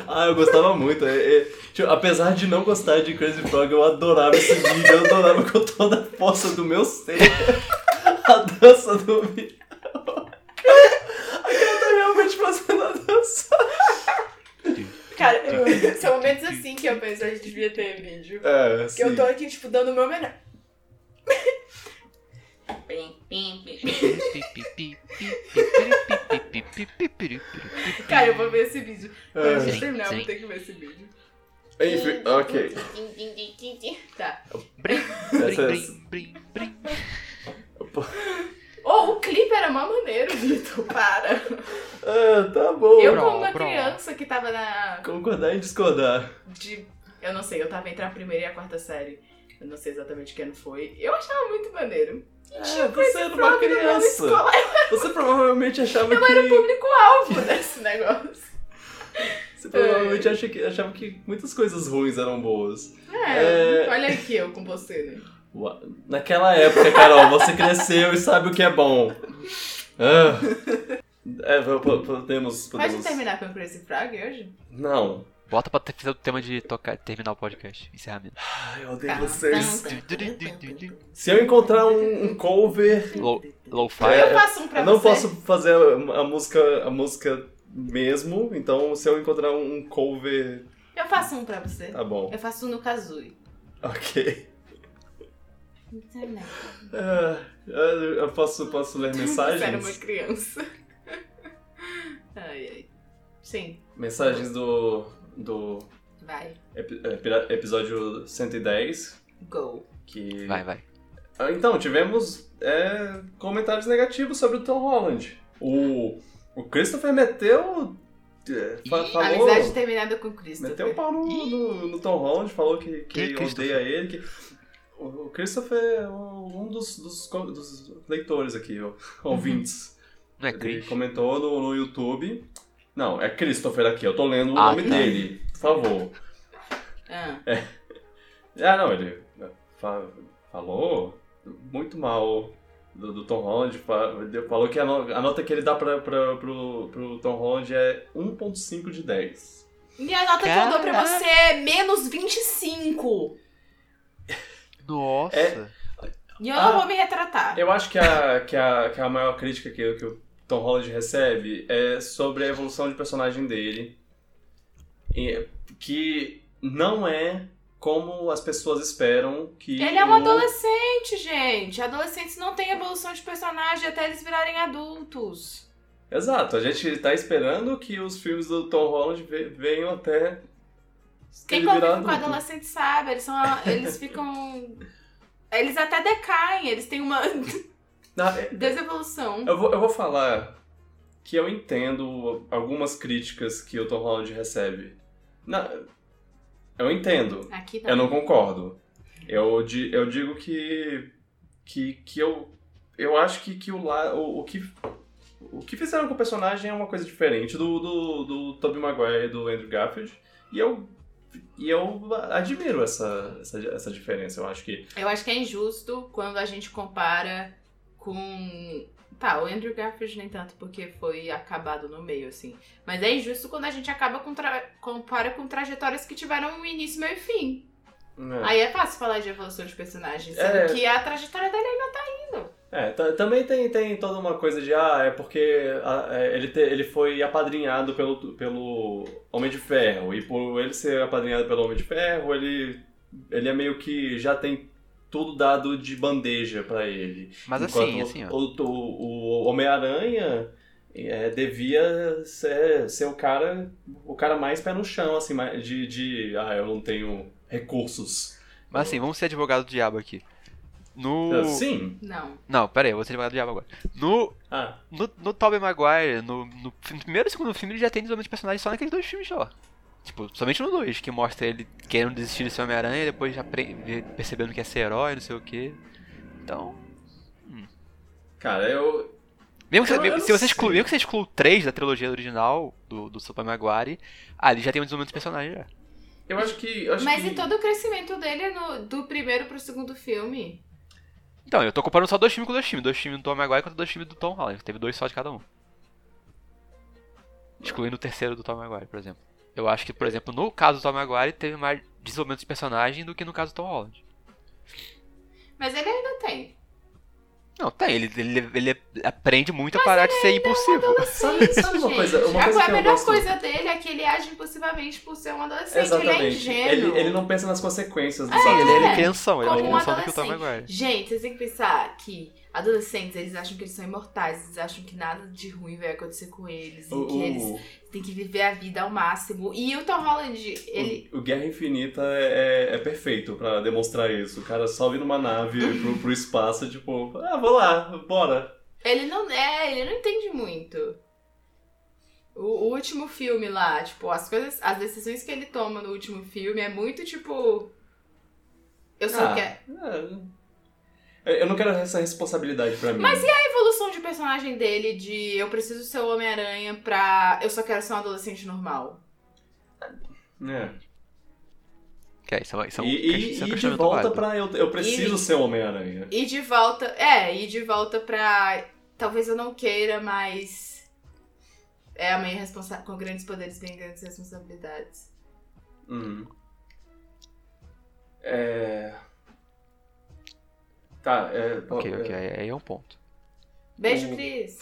Ah, eu gostava muito. É, é, tipo, apesar de não gostar de Crazy Frog, eu adorava esse vídeo. Eu adorava com toda a força do meu ser. A dança do vídeo. Aquela tá realmente fazendo a dança. Cara, eu- são momentos assim que eu penso, a gente devia ter vídeo. É, Que eu tô aqui, tipo, dando o meu melhor. Cara, eu vou ver esse vídeo. Quando a gente É. terminar, eu vou Sim. ter que ver esse vídeo. Enfim, ok. Tá. Brim, Essa- brim, brim, brim, brim. Oh, o clipe era mó maneiro, Vitor. Para. Ah, tá bom. Eu, como uma criança que tava na. Concordar em discordar. De, eu não sei, eu tava entre a primeira e a quarta série. Eu não sei exatamente quem foi. Eu achava muito maneiro. Ah, você era uma criança. escola. Você provavelmente achava Eu que. era o público-alvo desse negócio. Você provavelmente acha que, achava que muitas coisas ruins eram boas. É, É. olha aqui eu com você, né? Naquela época, Carol, você cresceu e sabe o que é bom. Ah. É, po- po- podemos. Pode podemos... terminar com o Crazy Frog hoje? Não. Bota pra ter o tema de tocar, terminar o podcast, encerramento. Ai, eu odeio Tá. vocês. Tá. Se eu encontrar um, um cover. Low, Lo-fi. É, Eu faço um pra Eu não você. posso fazer a, a música, a música mesmo, então se eu encontrar um cover. Eu faço um pra você. Tá bom. Eu faço um no Kazooie. Ok. Internet. Ah, eu posso, posso ler Você era uma mensagens? criança. Ai, ai. Sim, Mensagens do. do vai. epi- é, episódio 110. Go. Que. Vai, vai. Ah, Então, tivemos é, comentários negativos sobre o Tom Holland. O, o Christopher meteu. é, falou, Amizade terminada com Cristo. meteu o pau no, no, no Tom Holland, falou que, que Christopher? odeia ele. Que, o o Christopher é um dos, dos, dos leitores aqui, ouvintes. Não é Ele Chris? comentou no, no YouTube. Não, é Christopher aqui, eu tô lendo o Ah, nome tá. dele, por favor. Ah, Ah, não, ele fa- falou muito mal do, do Tom Holland. fa- Falou que a, no- a nota que ele dá pra, pra, pro, pro Tom Holland é 1.5 de 10. E a nota que eu dou pra Caraca. você é menos 25. Nossa. É. E eu Ah. não vou me retratar. Eu acho que a, que a, que a maior crítica que, que o Tom Holland recebe é sobre a evolução de personagem dele. E- que não é como as pessoas esperam que. Ele é um o- adolescente, gente. Adolescentes não têm evolução de personagem até eles virarem adultos. Exato, a gente tá esperando que os filmes do Tom Holland ve- venham até. Quem virar convive com adolescente sabe, eles são. Eles ficam. Eles até decaem, eles têm uma é- desevolução. eu, vou, eu vou falar que eu entendo algumas críticas que o Tom Holland recebe. Na- eu entendo. Aqui Eu não concordo. Eu, di- eu digo que. que, que eu. Eu acho que, que o, la- o, o que. O que fizeram com o personagem é uma coisa diferente do, do, do Tobey Maguire e do Andrew Garfield. E eu. E eu admiro essa, essa, essa diferença. Eu acho que. Eu acho que é injusto quando a gente compara com. Tá, o Andrew Garfield nem tanto porque foi acabado no meio, assim. Mas é injusto quando a gente acaba com tra... compara com trajetórias que tiveram um início, meio e fim. é. Aí é fácil falar de evolução de personagem, sendo É. que a trajetória dele ainda tá indo. É, ta- também tem, tem toda uma coisa de, ah, é porque ah, é, ele, te- ele foi apadrinhado pelo, pelo Homem de Ferro, e por ele ser apadrinhado pelo Homem de Ferro, ele, ele é meio que já tem tudo dado de bandeja pra ele. Mas Enquanto assim, assim, ó. O, o, o Homem-Aranha é, devia ser, ser o cara o cara mais pé no chão, assim, de, de ah, eu não tenho recursos. Mas assim, vamos ser advogado do diabo aqui. No. Sim. Não. Não, pera aí, eu vou ser advogado do diabo agora. No. Ah, No, no Tobey Maguire, no, no, primeiro e segundo filme, ele já tem desenvolvimento de personagem só naqueles dois filmes só. Tipo, somente no dois, que mostra ele querendo desistir de ser Homem-Aranha e depois já percebendo que é ser herói, não sei o que. Então. cara, eu, Mesmo que, Eu- eu se você exclui, mesmo que você exclua o 3 da trilogia original do, do Super Maguire, ali já tem um desenvolvimento de personagem já. eu acho que. eu acho Mas que... e todo o crescimento dele no- do primeiro pro segundo filme? Então, eu tô comparando só dois filmes com dois filmes. Dois filmes do Tom Maguire contra dois filmes do Tom Holland. Teve dois só de cada um. Excluindo o terceiro do Tom Maguire, por exemplo. Eu acho que, por exemplo, no caso do Tom Maguire, teve mais desenvolvimento de personagem do que no caso do Tom Holland. Mas ele ainda tem. Não, tem. Ele, ele, ele aprende muito a parar de ser impulsivo. Sabe, sabe uma coisa, uma a, coisa a que eu melhor gosto... coisa dele é que ele age impulsivamente por ser um adolescente. Ele é Exatamente. ingênuo. Ele, ele não pensa nas consequências dos É, Sim, ele, ele é crianção. Ele é um crianção do que o Tom adolescente. Maguire. Gente, vocês têm que pensar que adolescentes, eles acham que eles são imortais, eles acham que nada de ruim vai acontecer com eles, e O, que eles o, têm que viver a vida ao máximo. E o Tom Holland, ele. o Guerra Infinita é, é- é perfeito pra demonstrar isso. O cara sobe numa nave pro, pro espaço, tipo, ah, vou lá, bora. Ele não é, ele não entende muito. O, o último filme lá, tipo, as coisas, as decisões que ele toma no último filme é muito tipo. Eu só Ah, quero. é. Eu não quero essa responsabilidade pra mim. Mas e a evolução de personagem dele de eu preciso ser o Homem-Aranha pra eu só quero ser um adolescente normal? É. Que é, isso é, isso é um, E, e- isso é um e de volta válido. pra eu, eu preciso E- ser o Homem-Aranha. E de volta. É, e de volta pra. Talvez eu não queira, mas. É a minha responsabilidade. Com grandes poderes vem grandes responsabilidades. Uhum. É. Tá, é. Ok, é- ok, aí é um ponto. Beijo, Cris.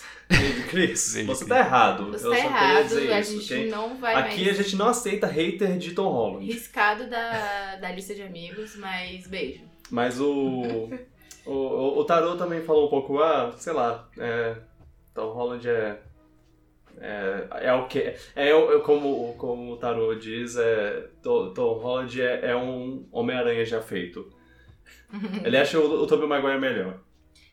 Cris, Beijo, você Cris. tá errado. Você eu tá só queria errado, dizer a isso, gente ok? não vai Aqui mais. a gente não aceita hater de Tom Holland. Riscado da, da lista de amigos, mas beijo. Mas o. o, o, o Tarot também falou um pouco, ah, sei lá, é, Tom Holland é. É, é o que. É, o- como, como o Tarot diz, é, Tom, Tom Holland é, é um Homem-Aranha já feito. Ele acha o, o Tobey Maguire melhor.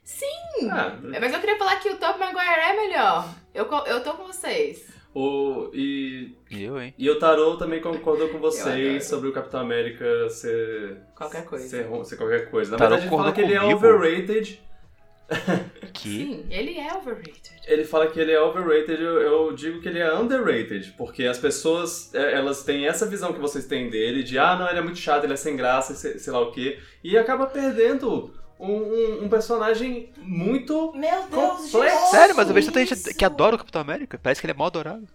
Sim! Ah, Mas eu queria falar que o Top Maguire é melhor. Eu, eu tô com vocês. o, e, E eu, hein? e o Tarot também concordou com vocês sobre o Capitão América ser. Qualquer coisa. Ser, ser qualquer coisa. Na Tarot verdade, ele fala que concordou ele é comigo? overrated. Que? Sim, ele é overrated. Ele fala que ele é overrated, eu, eu digo que ele é underrated, porque as pessoas, é, elas têm essa visão que vocês têm dele, de ah, não, ele é muito chato, ele é sem graça, sei, sei lá o quê, e acaba perdendo um, um- um personagem muito... Meu Deus, de novo! Sério, mas eu vejo tanta gente que adora o Capitão América. Parece que ele é mal adorado.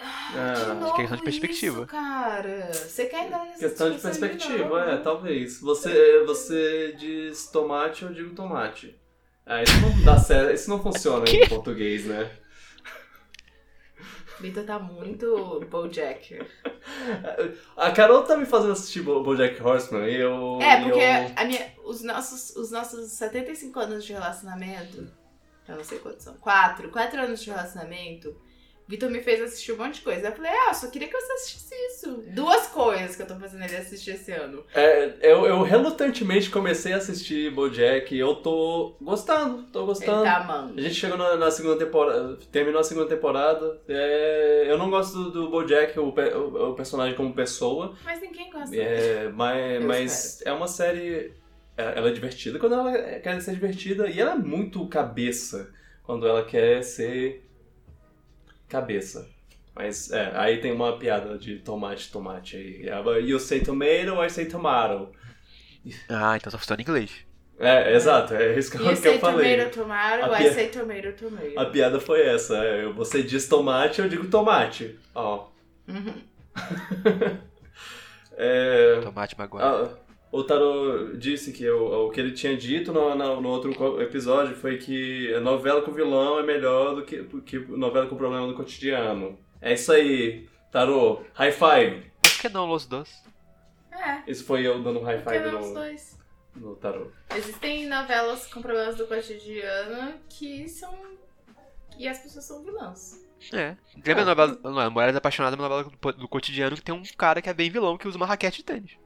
ah, De novo questão de perspectiva. Isso, cara. Você quer entrar nessa questão de perspectiva, é, talvez. Você, você diz tomate, eu digo tomate. Ah, isso não dá certo, isso não funciona em português, né? Vitor tá muito Bojack. A Carol tá me fazendo assistir Bo- BoJack Horseman e eu... É, porque eu- a minha, os, nossos, os nossos 75 anos de relacionamento, eu não sei quantos são, 4, 4 anos de relacionamento, Vitor me fez assistir um monte de coisa. Eu falei, ah, só queria que você assistisse isso. Duas coisas que eu tô fazendo ele assistir esse ano. É, eu, eu relutantemente comecei a assistir BoJack e eu tô gostando, tô Ele gostando. tá amando. A gente chegou na, na segunda temporada, terminou a segunda temporada. É, eu não gosto do, do BoJack, o, o, o personagem como pessoa, Mas ninguém gosta. é, mas, mas é uma série. é- Ela é divertida quando ela quer ser divertida e ela é muito cabeça quando ela quer ser cabeça. Mas é, aí tem uma piada de tomate, tomate aí. You say tomato, I say tomato. Ah, então só funciona em inglês. É, exato, é isso que, eu- que eu say falei. tomato, tomato, A I say tomato, tomato. A piada foi essa. é, Você diz tomate, eu digo tomate. Ó. Uhum. É, Tomate Maguire. Ah, o Taro disse que o, o que ele tinha dito no, no, no outro episódio foi que a novela com vilão é melhor do que, que novela com problema do cotidiano. É isso aí, Taro. High five. Por que não Los Dos? É, Isso foi eu dando high porque five os no, dois. no Taro. Existem novelas com problemas do cotidiano que são. E as pessoas são vilãs. É. Lembra a novela. Não, é Mulheres Apaixonadas é uma novela do, do cotidiano que tem um cara que é bem vilão que usa uma raquete de tênis.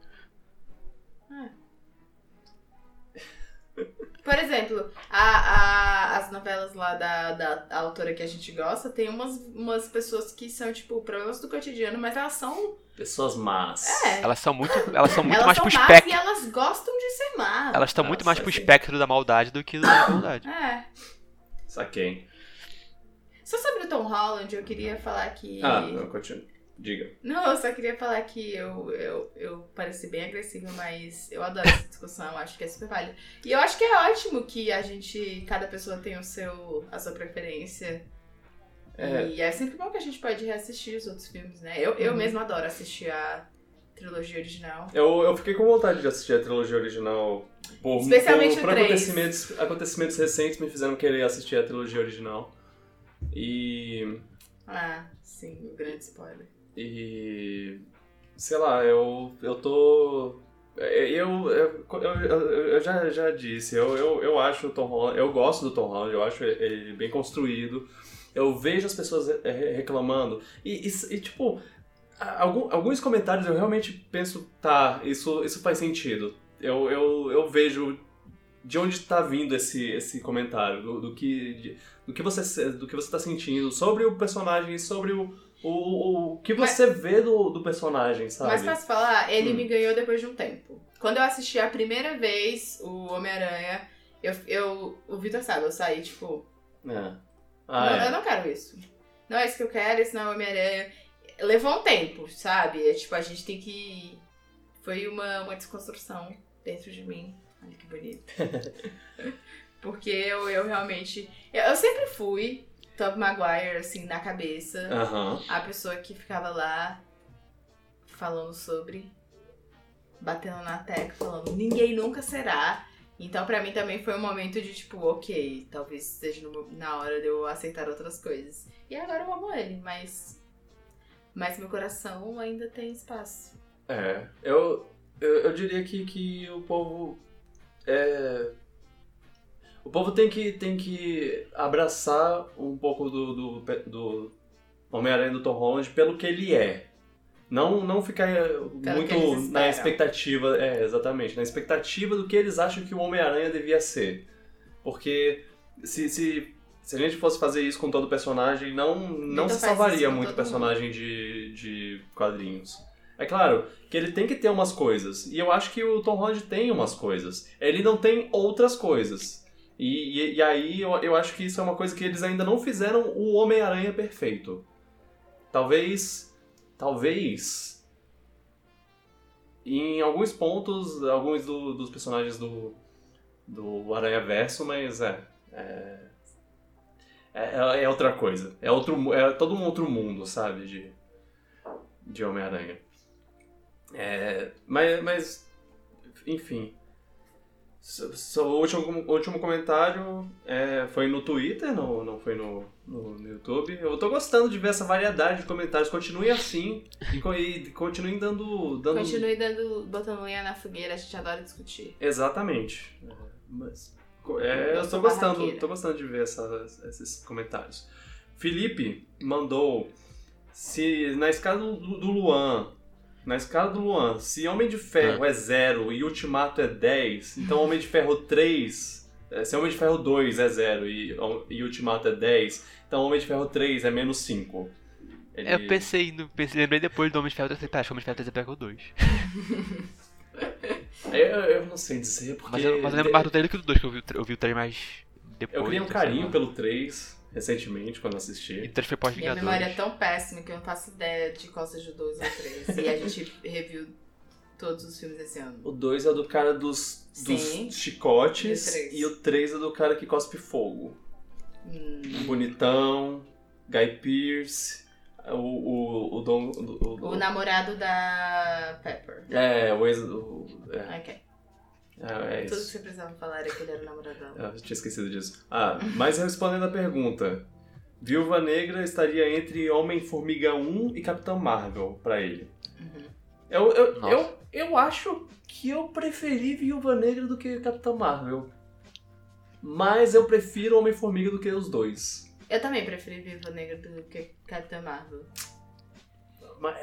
Por exemplo, a, a- as novelas lá da, da autora que a gente gosta, tem umas, umas pessoas que são, tipo, problemas do cotidiano, mas elas são. Pessoas más. É. Elas são muito, elas são muito elas mais são pro más espectro. e elas gostam de ser más. Elas estão muito mais pro assim. espectro da maldade do que da bondade. É. Saquei. Só sobre o Tom Holland, eu queria falar que. Ah, não, continua. Diga. Não, eu só queria falar que eu, eu, eu pareci bem agressiva, mas eu adoro essa discussão, acho que é super válida. E eu acho que é ótimo que a gente, cada pessoa tem o seu, a sua preferência. É. E é sempre bom que a gente pode reassistir os outros filmes, né? Eu, eu Uhum. mesma adoro assistir a trilogia original. Eu, eu fiquei com vontade de assistir a trilogia original. Por, Especialmente por, por acontecimentos, acontecimentos recentes me fizeram querer assistir a trilogia original. E. Ah, sim, o grande spoiler. E. Sei lá, eu, eu tô. é, eu, eu, eu, eu já, já disse, eu, eu, eu acho o Tom Holland, eu gosto do Tom Holland, eu acho ele bem construído. Eu vejo as pessoas é, reclamando. E, e, e tipo, algum, alguns comentários eu realmente penso, tá, isso, isso faz sentido. Eu, eu, eu vejo de onde está vindo esse, esse comentário, do, do que, de, do que você do que você está sentindo sobre o personagem e sobre o, o, o que você mas, vê do, do personagem, sabe? Mas posso falar, ele hum. me ganhou depois de um tempo. Quando eu assisti a primeira vez o Homem-Aranha, eu, eu, o Vitor sabe, eu saí tipo. É. Ah, não, é. Eu não quero isso. Não é isso que eu quero, esse não é Homem-Aranha. Levou um tempo, sabe? É, tipo, a gente tem que. Foi uma, uma desconstrução dentro de mim. Olha que bonito. Porque eu, eu realmente. Eu, eu sempre fui Tobey Maguire, assim, na cabeça. Uhum. A pessoa que ficava lá falando sobre. Batendo na tecla, falando, ninguém nunca será. Então, pra mim também foi um momento de tipo, ok, talvez seja na hora de eu aceitar outras coisas. E agora eu amo ele, mas. Mas meu coração ainda tem espaço. É, eu, eu, eu diria que, que o povo. É, o povo tem que, tem que abraçar um pouco do, do, do Homem-Aranha do Tom Holland pelo que ele é. Não, não ficar muito na expectativa. É, exatamente. Na expectativa do que eles acham que o Homem-Aranha devia ser. Porque se, se, se a gente fosse fazer isso com todo personagem, não, não se salvaria muito personagem de, de quadrinhos. É claro que ele tem que ter umas coisas. E eu acho que o Tom Holland tem umas coisas. Ele não tem outras coisas. E, e, e, aí eu, eu acho que isso é uma coisa que eles ainda não fizeram o Homem-Aranha perfeito. Talvez. Talvez. Em alguns pontos, alguns do, dos personagens do, do Aranha Verso, mas é, é. É, é outra coisa. É, outro, é todo um outro mundo, sabe? De, de Homem-Aranha. É, mas, mas. Enfim. O último, último comentário é, foi no Twitter, não, não foi no, no, no, YouTube. Eu tô gostando de ver essa variedade de comentários. Continue assim e, e continue dando, dando. Continue dando, botando lenha na fogueira, a gente adora discutir. Exatamente. É, mas, é, eu tô gostando, tô gostando de ver essa, esses comentários. Felipe mandou se na escala do, do Luan na escala do Luan, se Homem de Ferro é 0 e Ultimato é 10, então Homem de Ferro 3. É, se Homem de Ferro 2 é 0 e, e Ultimato é 10, então Homem de Ferro 3 é menos 5. Ele... Eu pensei, no, pensei, lembrei depois do Homem de Ferro 3, acho que Homem de Ferro 3 é pior que o 2. eu, eu não sei dizer, porque... Mas eu, mas eu lembro mais do 3 do que do 2, que eu vi, eu vi o 3 mais depois. Eu criei um carinho pelo 3, recentemente, quando assisti. E então foi Minha memória é tão péssima que eu não faço ideia de qual seja o 2 ou o 3. e a gente reviu todos os filmes esse ano. O 2 é do cara dos, dos chicotes e o 3 é do cara que cospe fogo. Hum. Bonitão, Guy Pearce, o, o, o, Dom, o, o, o namorado da Pepper. É, o ex... O, é. Ok. É, é Tudo que você precisava falar era que ele era o namoradão. Eu tinha esquecido disso. Ah, mas respondendo a pergunta. Viúva Negra estaria entre Homem-Formiga 1 e Capitão Marvel pra ele. Uhum. Eu, eu, eu, eu acho que eu preferi Viúva Negra do que Capitão Marvel. Mas eu prefiro Homem-Formiga do que os dois. Eu também preferi Viúva Negra do que Capitão Marvel. Mas,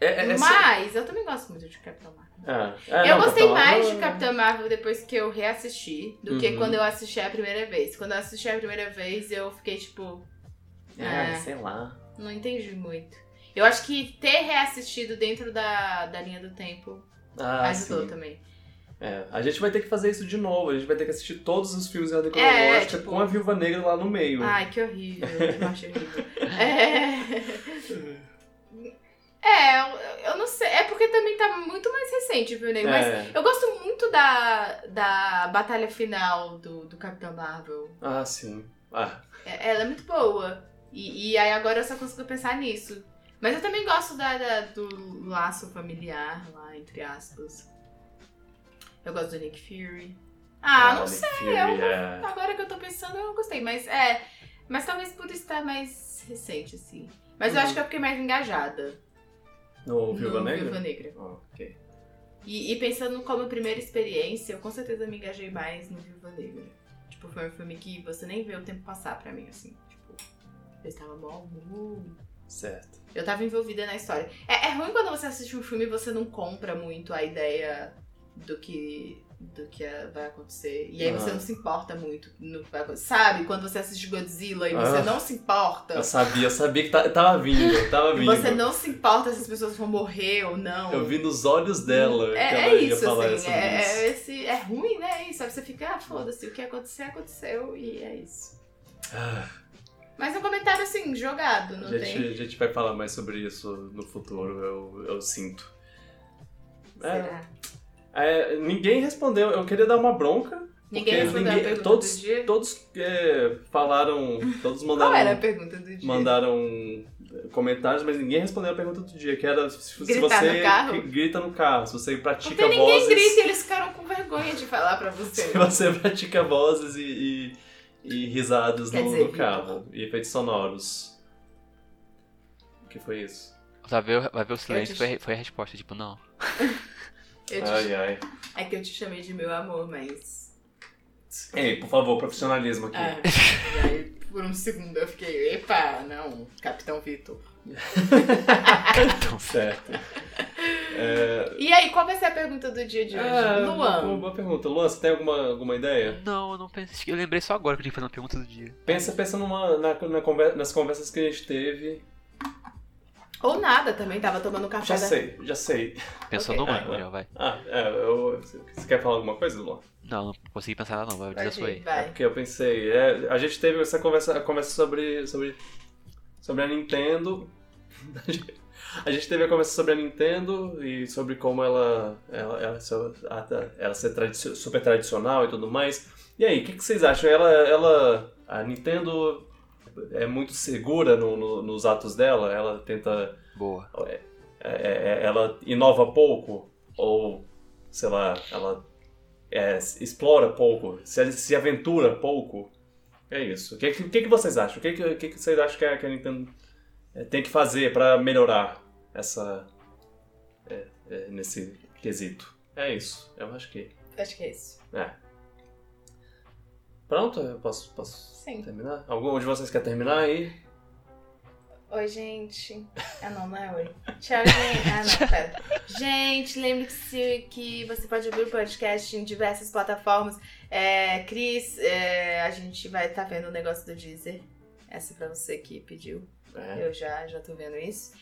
é, é, é, Mas eu também gosto muito de Capitão Marvel. É. É, eu não, gostei mais Marvel... de Capitão Marvel depois que eu reassisti do uhum. que quando eu assisti a primeira vez. Quando eu assisti a primeira vez, eu fiquei tipo. É, sei lá. Não entendi muito. Eu acho que ter reassistido dentro da, da linha do tempo ah, ajudou sim. também. É, a gente vai ter que fazer isso de novo. A gente vai ter que assistir todos os filmes da cronológica é, tipo... com a Viúva Negra lá no meio. Ai, que horrível. eu acho horrível. É. É, eu não sei. É porque também tá muito mais recente, viu? Mas é. eu gosto muito da, da batalha final do, do Capitão Marvel. Ah, sim. Ah. É, ela é muito boa. E, e aí agora eu só consigo pensar nisso. Mas eu também gosto da, da, do laço familiar lá, entre aspas. Eu gosto do Nick Fury. Ah, ah não sei. Fury, eu, é. Agora que eu tô pensando, eu gostei. Mas é. Mas talvez por estar mais recente, assim. Mas uhum. eu acho que eu fiquei mais engajada. No Viúva Negra? Viúva Negra. Oh, ok. E, e pensando como primeira experiência, eu com certeza me engajei mais no Viúva Negra. Tipo, foi um filme que você nem vê o tempo passar pra mim, assim. Tipo, eu estava. Uh, Certo. eu tava envolvida na história. É, é ruim quando você assiste um filme e você não compra muito a ideia do que do que é- vai acontecer. E aí você Ah. não se importa muito no que. Sabe? Quando você assiste Godzilla e você Ah. não se importa. Eu sabia, eu sabia que tá- tava vindo, tava E vindo. você não se importa se as pessoas vão morrer ou não. Eu vi nos olhos dela que É, ela é ia isso, falar assim. É, isso. é, esse, é ruim, né? É isso. Aí você fica, ah, foda-se, o que acontecer, aconteceu e é isso. Ah, Mas é um comentário assim, jogado, não a, gente, tem. a gente vai falar mais sobre isso no futuro, eu, eu sinto. É, Será? é, ninguém respondeu, eu queria dar uma bronca. Ninguém respondeu a pergunta todos, do dia? Todos é, falaram, todos Qual mandaram, era a pergunta do dia? mandaram comentários, mas ninguém respondeu a pergunta do dia, que era se, se Gritar você no carro? grita no carro, se você pratica Porque ninguém vozes. grita e eles ficaram com vergonha de falar pra você. Se você pratica vozes e, e, e risadas no, dizer, no carro. E efeitos sonoros. O que foi isso? Vai ver, vai ver o silêncio, te- foi, foi a resposta, tipo, não. Eu te- Ai, ai. É que eu te chamei de meu amor, mas. Ei, por favor, profissionalismo aqui. Ah, e aí, por um segundo eu fiquei, epa, não, Capitão Vitor. Então, Certo. É, E aí, qual vai ser a pergunta do dia de hoje? Uma Luan. boa pergunta. Luan, você tem alguma, alguma ideia? Não, eu não pensei. Eu lembrei só agora que eu tinha que fazer uma pergunta do dia. Pensa, pensa numa, na, na conver- nas conversas que a gente teve. Ou nada também, tava tomando café Já da... sei, já sei. Pensou Ok. numa, Ah, Gabriel, vai. Ah, é, eu, você quer falar alguma coisa, Luan? Não, não consegui pensar nada não, vai dizer a sua aí. É porque eu pensei, é, a gente teve essa conversa, a conversa sobre, sobre, sobre a Nintendo. A gente teve a conversa sobre a Nintendo e sobre como ela, ela, ela, ela, ela ser tradici- super tradicional e tudo mais. E aí, o que, que vocês acham? Ela, ela, a Nintendo é muito segura no- no- nos atos dela? Ela tenta Boa. é- é- ela inova pouco? Ou sei lá ela é, explora pouco? Se, se aventura pouco? É isso. O que, que, que que vocês acham? O que, que, que que vocês acham que a, que a Nintendo é, tem que fazer para melhorar essa é, é, nesse quesito? É isso. Eu acho que Acho que é isso. é pronto eu posso posso Sim. terminar algum de vocês quer terminar aí Oi, gente. Ah, não, não é oi. Tchau, gente. Ah, não, pera. Gente, lembre-se que você pode ouvir o podcast em diversas plataformas. É, Cris, é, a gente vai estar vendo o negócio do Deezer. Essa é pra você que pediu. é. Eu já, já tô vendo isso.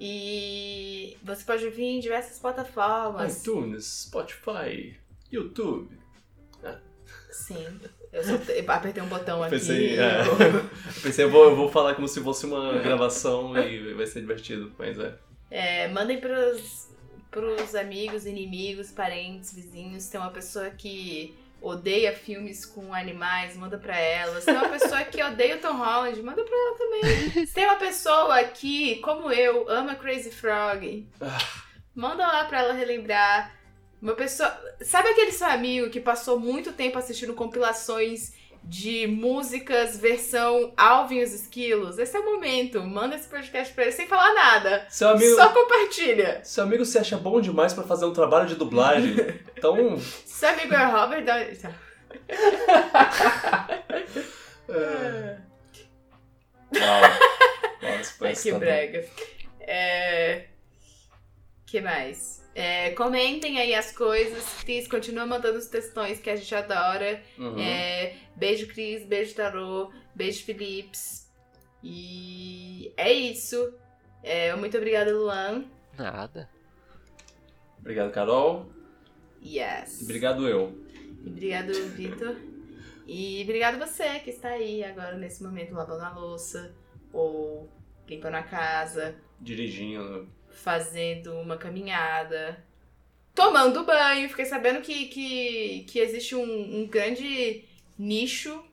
E você pode ouvir em diversas plataformas. iTunes Spotify YouTube Sim. Eu só te- apertei um botão aqui. Pensei, é. eu- Pensei, eu vou, eu vou falar como se fosse uma gravação e vai ser divertido, mas é. É, mandem pros, pros amigos, inimigos, parentes, vizinhos. Tem uma pessoa que odeia filmes com animais, manda pra ela. Se tem uma pessoa que odeia o Tom Holland, manda pra ela também. Se tem uma pessoa que, como eu, ama Crazy Frog, manda lá pra ela relembrar. Uma pessoa. Sabe aquele seu amigo que passou muito tempo assistindo compilações de músicas versão Alvin e os Esquilos? Esse é o momento. Manda esse podcast pra ele sem falar nada. Seu amigo, Só compartilha. seu amigo se acha bom demais pra fazer um trabalho de dublagem. Então. Seu amigo é Robert Downey. Tá. é. Uau. Nossa, Ai, que brega. É... que mais? É, comentem aí as coisas. Cris, continua mandando os textões que a gente adora. Uhum. É, beijo, Cris. Beijo, Tarô. Beijo, Philips. E é isso. É, muito obrigada, Luan. Nada. Obrigado, Carol. Yes. E obrigado eu. E Obrigado, Vitor. E obrigado você que está aí agora nesse momento lavando a louça ou limpando a casa, Dirigindo. Fazendo uma caminhada, tomando banho. Fiquei sabendo que, que, que existe um, um grande nicho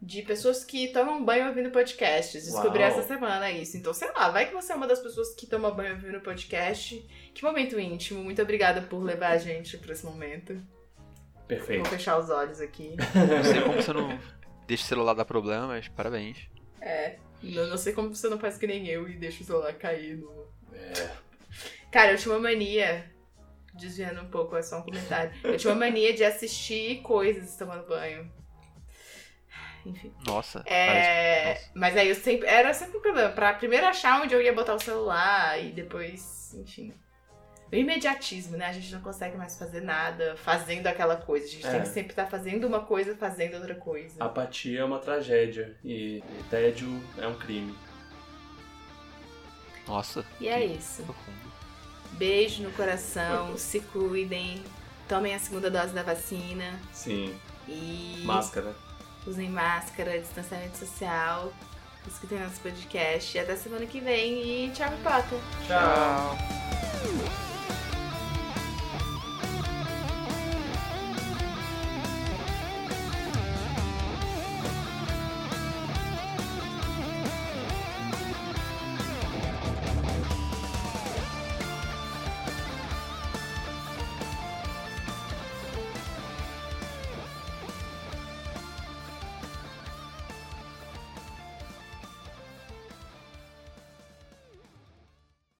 de pessoas que tomam banho ouvindo podcasts. Descobri Uau. essa semana isso. Então, sei lá, vai que você é uma das pessoas que toma banho ouvindo podcast. Que momento íntimo. Muito obrigada por levar a gente para esse momento. Perfeito. Vou fechar os olhos aqui. Não sei como você não deixa o celular dar problema, mas parabéns. É. Eu não sei como você não faz que nem eu e deixa o celular cair no. É. Cara, eu tinha uma mania desviando um pouco, é só um comentário. Eu tinha uma mania de assistir coisas tomando banho. Enfim. Nossa. É, parece- Mas aí eu sempre. Era sempre um problema. Pra primeiro achar onde eu ia botar o celular e depois, enfim. O imediatismo, né? A gente não consegue mais fazer nada fazendo aquela coisa. A gente É. tem que sempre estar fazendo uma coisa, fazendo outra coisa. Apatia é uma tragédia e tédio é um crime. Nossa. E é isso. profundo. Beijo no coração, se cuidem, tomem a segunda dose da vacina Sim, e máscara. usem máscara, distanciamento social. Escutem nosso podcast. E até semana que vem e tchau, pipota! Tchau. Tchau.